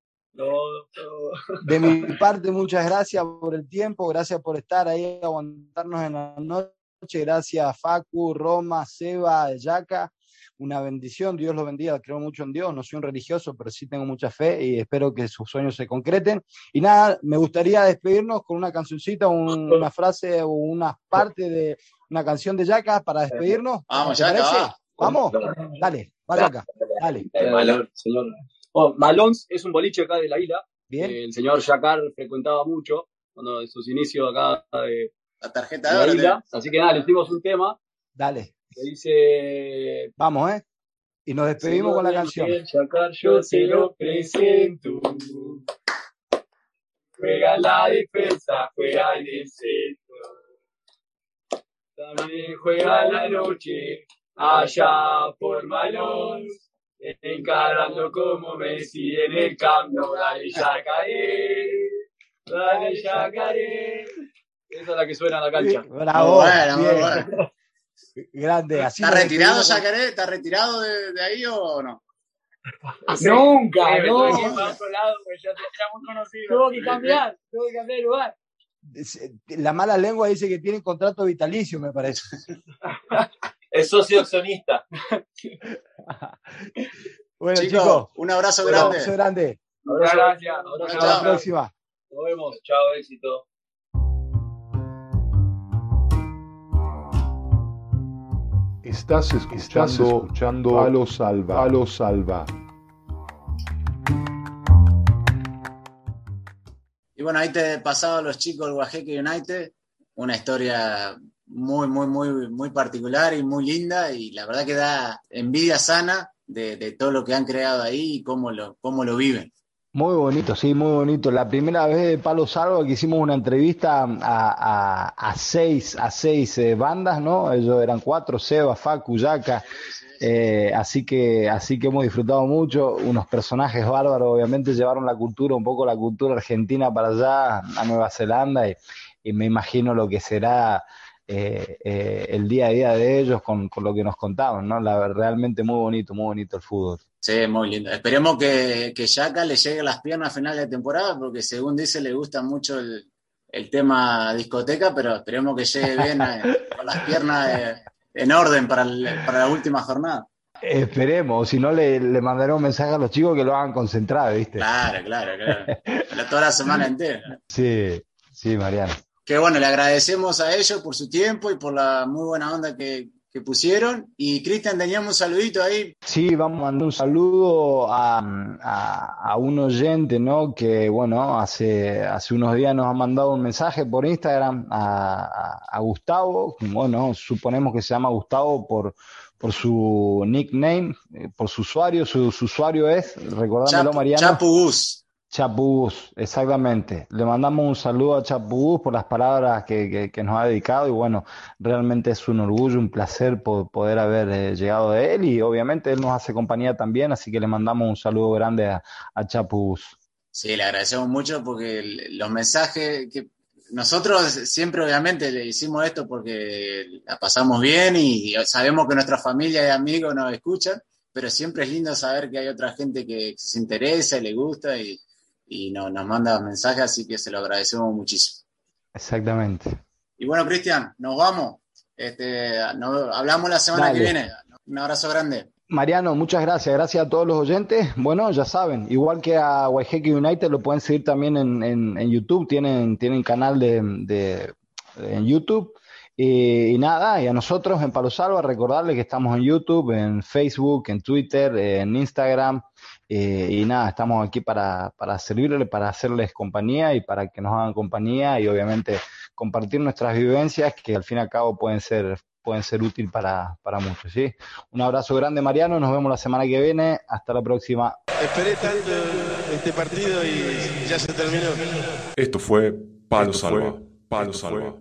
De mi parte, muchas gracias por el tiempo, gracias por estar ahí, aguantarnos en la noche. Gracias Facu, Roma, Seba, Yaca. Una bendición, Dios los bendiga, creo mucho en Dios, no soy un religioso, pero sí tengo mucha fe y espero que sus sueños se concreten. Y nada, me gustaría despedirnos con una cancioncita, un, una frase o una parte de una canción de Yaca para despedirnos. Vamos, Yaca, va. Vamos, dale, va Yaca, dale. Señor. Oh, Malón es un boliche acá de la isla. Bien. Eh, el señor Yacar frecuentaba mucho cuando de sus inicios acá de la tarjeta de la isla. Así que nada, le hicimos un tema. Dale. Que dice. Vamos, ¿eh? Y nos despedimos con la canción. Yacar, yo se lo presento. Juega la defensa, juega en el centro. También juega la noche, allá por Malón. Encarando como Messi en el cambio. Dale, Yacaré. Dale, Yacaré. Esa es la que suena en la cancha. Bravo. Bueno, muy bueno. Grande. Así ¿Está retirado Yacaré? ¿Está retirado de, de, ahí o no? Nunca, no. Tuvo que cambiar, tuvo que cambiar de lugar. La mala lengua dice que tiene contrato vitalicio, me parece. es socio accionista. bueno, chicos, un abrazo grande. Un abrazo grande. Muchas gracias. Hasta la próxima. Nos vemos. Chao, éxito. Estás escuchando, escuchando a los salva. A los salva. Y bueno, ahí te he pasado a los chicos del Guajeque United, una historia muy, muy, muy, muy particular y muy linda y la verdad que da envidia sana de, de todo lo que han creado ahí y cómo lo, cómo lo viven. Muy bonito, sí, muy bonito. La primera vez de Palo Salvo que hicimos una entrevista a, a, seis, a seis eh, bandas, ¿no? Ellos eran cuatro, Seba, Facu, Yaca. Eh, así que, así que hemos disfrutado mucho. Unos personajes bárbaros, obviamente, llevaron la cultura, un poco la cultura argentina para allá, a Nueva Zelanda, y, y me imagino lo que será eh, eh, el día a día de ellos con, lo que nos contaban, ¿no? La, realmente muy bonito, muy bonito el fútbol. Sí, muy lindo. Esperemos que, que Yaka le llegue a las piernas a final de temporada, porque según dice le gusta mucho el, tema discoteca, pero esperemos que llegue bien eh, con las piernas en orden para, para la última jornada. Esperemos, si no le, le mandaré un mensaje a los chicos que lo hagan concentrado, ¿viste? Claro, claro, claro. Toda la semana entera. Sí, sí, Mariano que bueno, le agradecemos a ellos por su tiempo y por la muy buena onda que, pusieron. Y Cristian, teníamos un saludito ahí. Sí, vamos a mandar un saludo a, a, un oyente, ¿no? Que, bueno, hace, hace unos días nos ha mandado un mensaje por Instagram a, a, Gustavo. Bueno, suponemos que se llama Gustavo por, por su nickname, eh, por su usuario. Su, usuario es, recordándolo, Mariano. Chapubus. Chapubús, exactamente. Le mandamos un saludo a Chapubús por las palabras que, nos ha dedicado y bueno, realmente es un orgullo, un placer poder haber eh, llegado de él y obviamente él nos hace compañía también, así que le mandamos un saludo grande a, a Chapubús. Sí, le agradecemos mucho porque los mensajes que nosotros siempre obviamente le hicimos esto porque la pasamos bien y sabemos que nuestra familia y amigos nos escuchan, pero siempre es lindo saber que hay otra gente que se interesa y le gusta y y no, nos manda mensajes, así que se lo agradecemos muchísimo. Exactamente. Y bueno, Cristian, nos vamos. Este, hablamos la semana que viene. Un abrazo grande. Mariano, muchas gracias. Gracias a todos los oyentes. Bueno, ya saben, igual que a Waiheke United, lo pueden seguir también en, en, YouTube. Tienen, tienen canal de, de en YouTube. Y, nada, y a nosotros en Palo Salva, recordarles que estamos en YouTube, en Facebook, en Twitter, en Instagram. Eh, y nada, estamos aquí para, para servirles, para hacerles compañía y para que nos hagan compañía y obviamente compartir nuestras vivencias que al fin y al cabo pueden ser pueden ser útil para, para muchos. ¿sí? Un abrazo grande, Mariano. Nos vemos la semana que viene. Hasta la próxima. Esperé tanto este partido y ya se terminó. Esto fue Palo Salva. Palo Salva.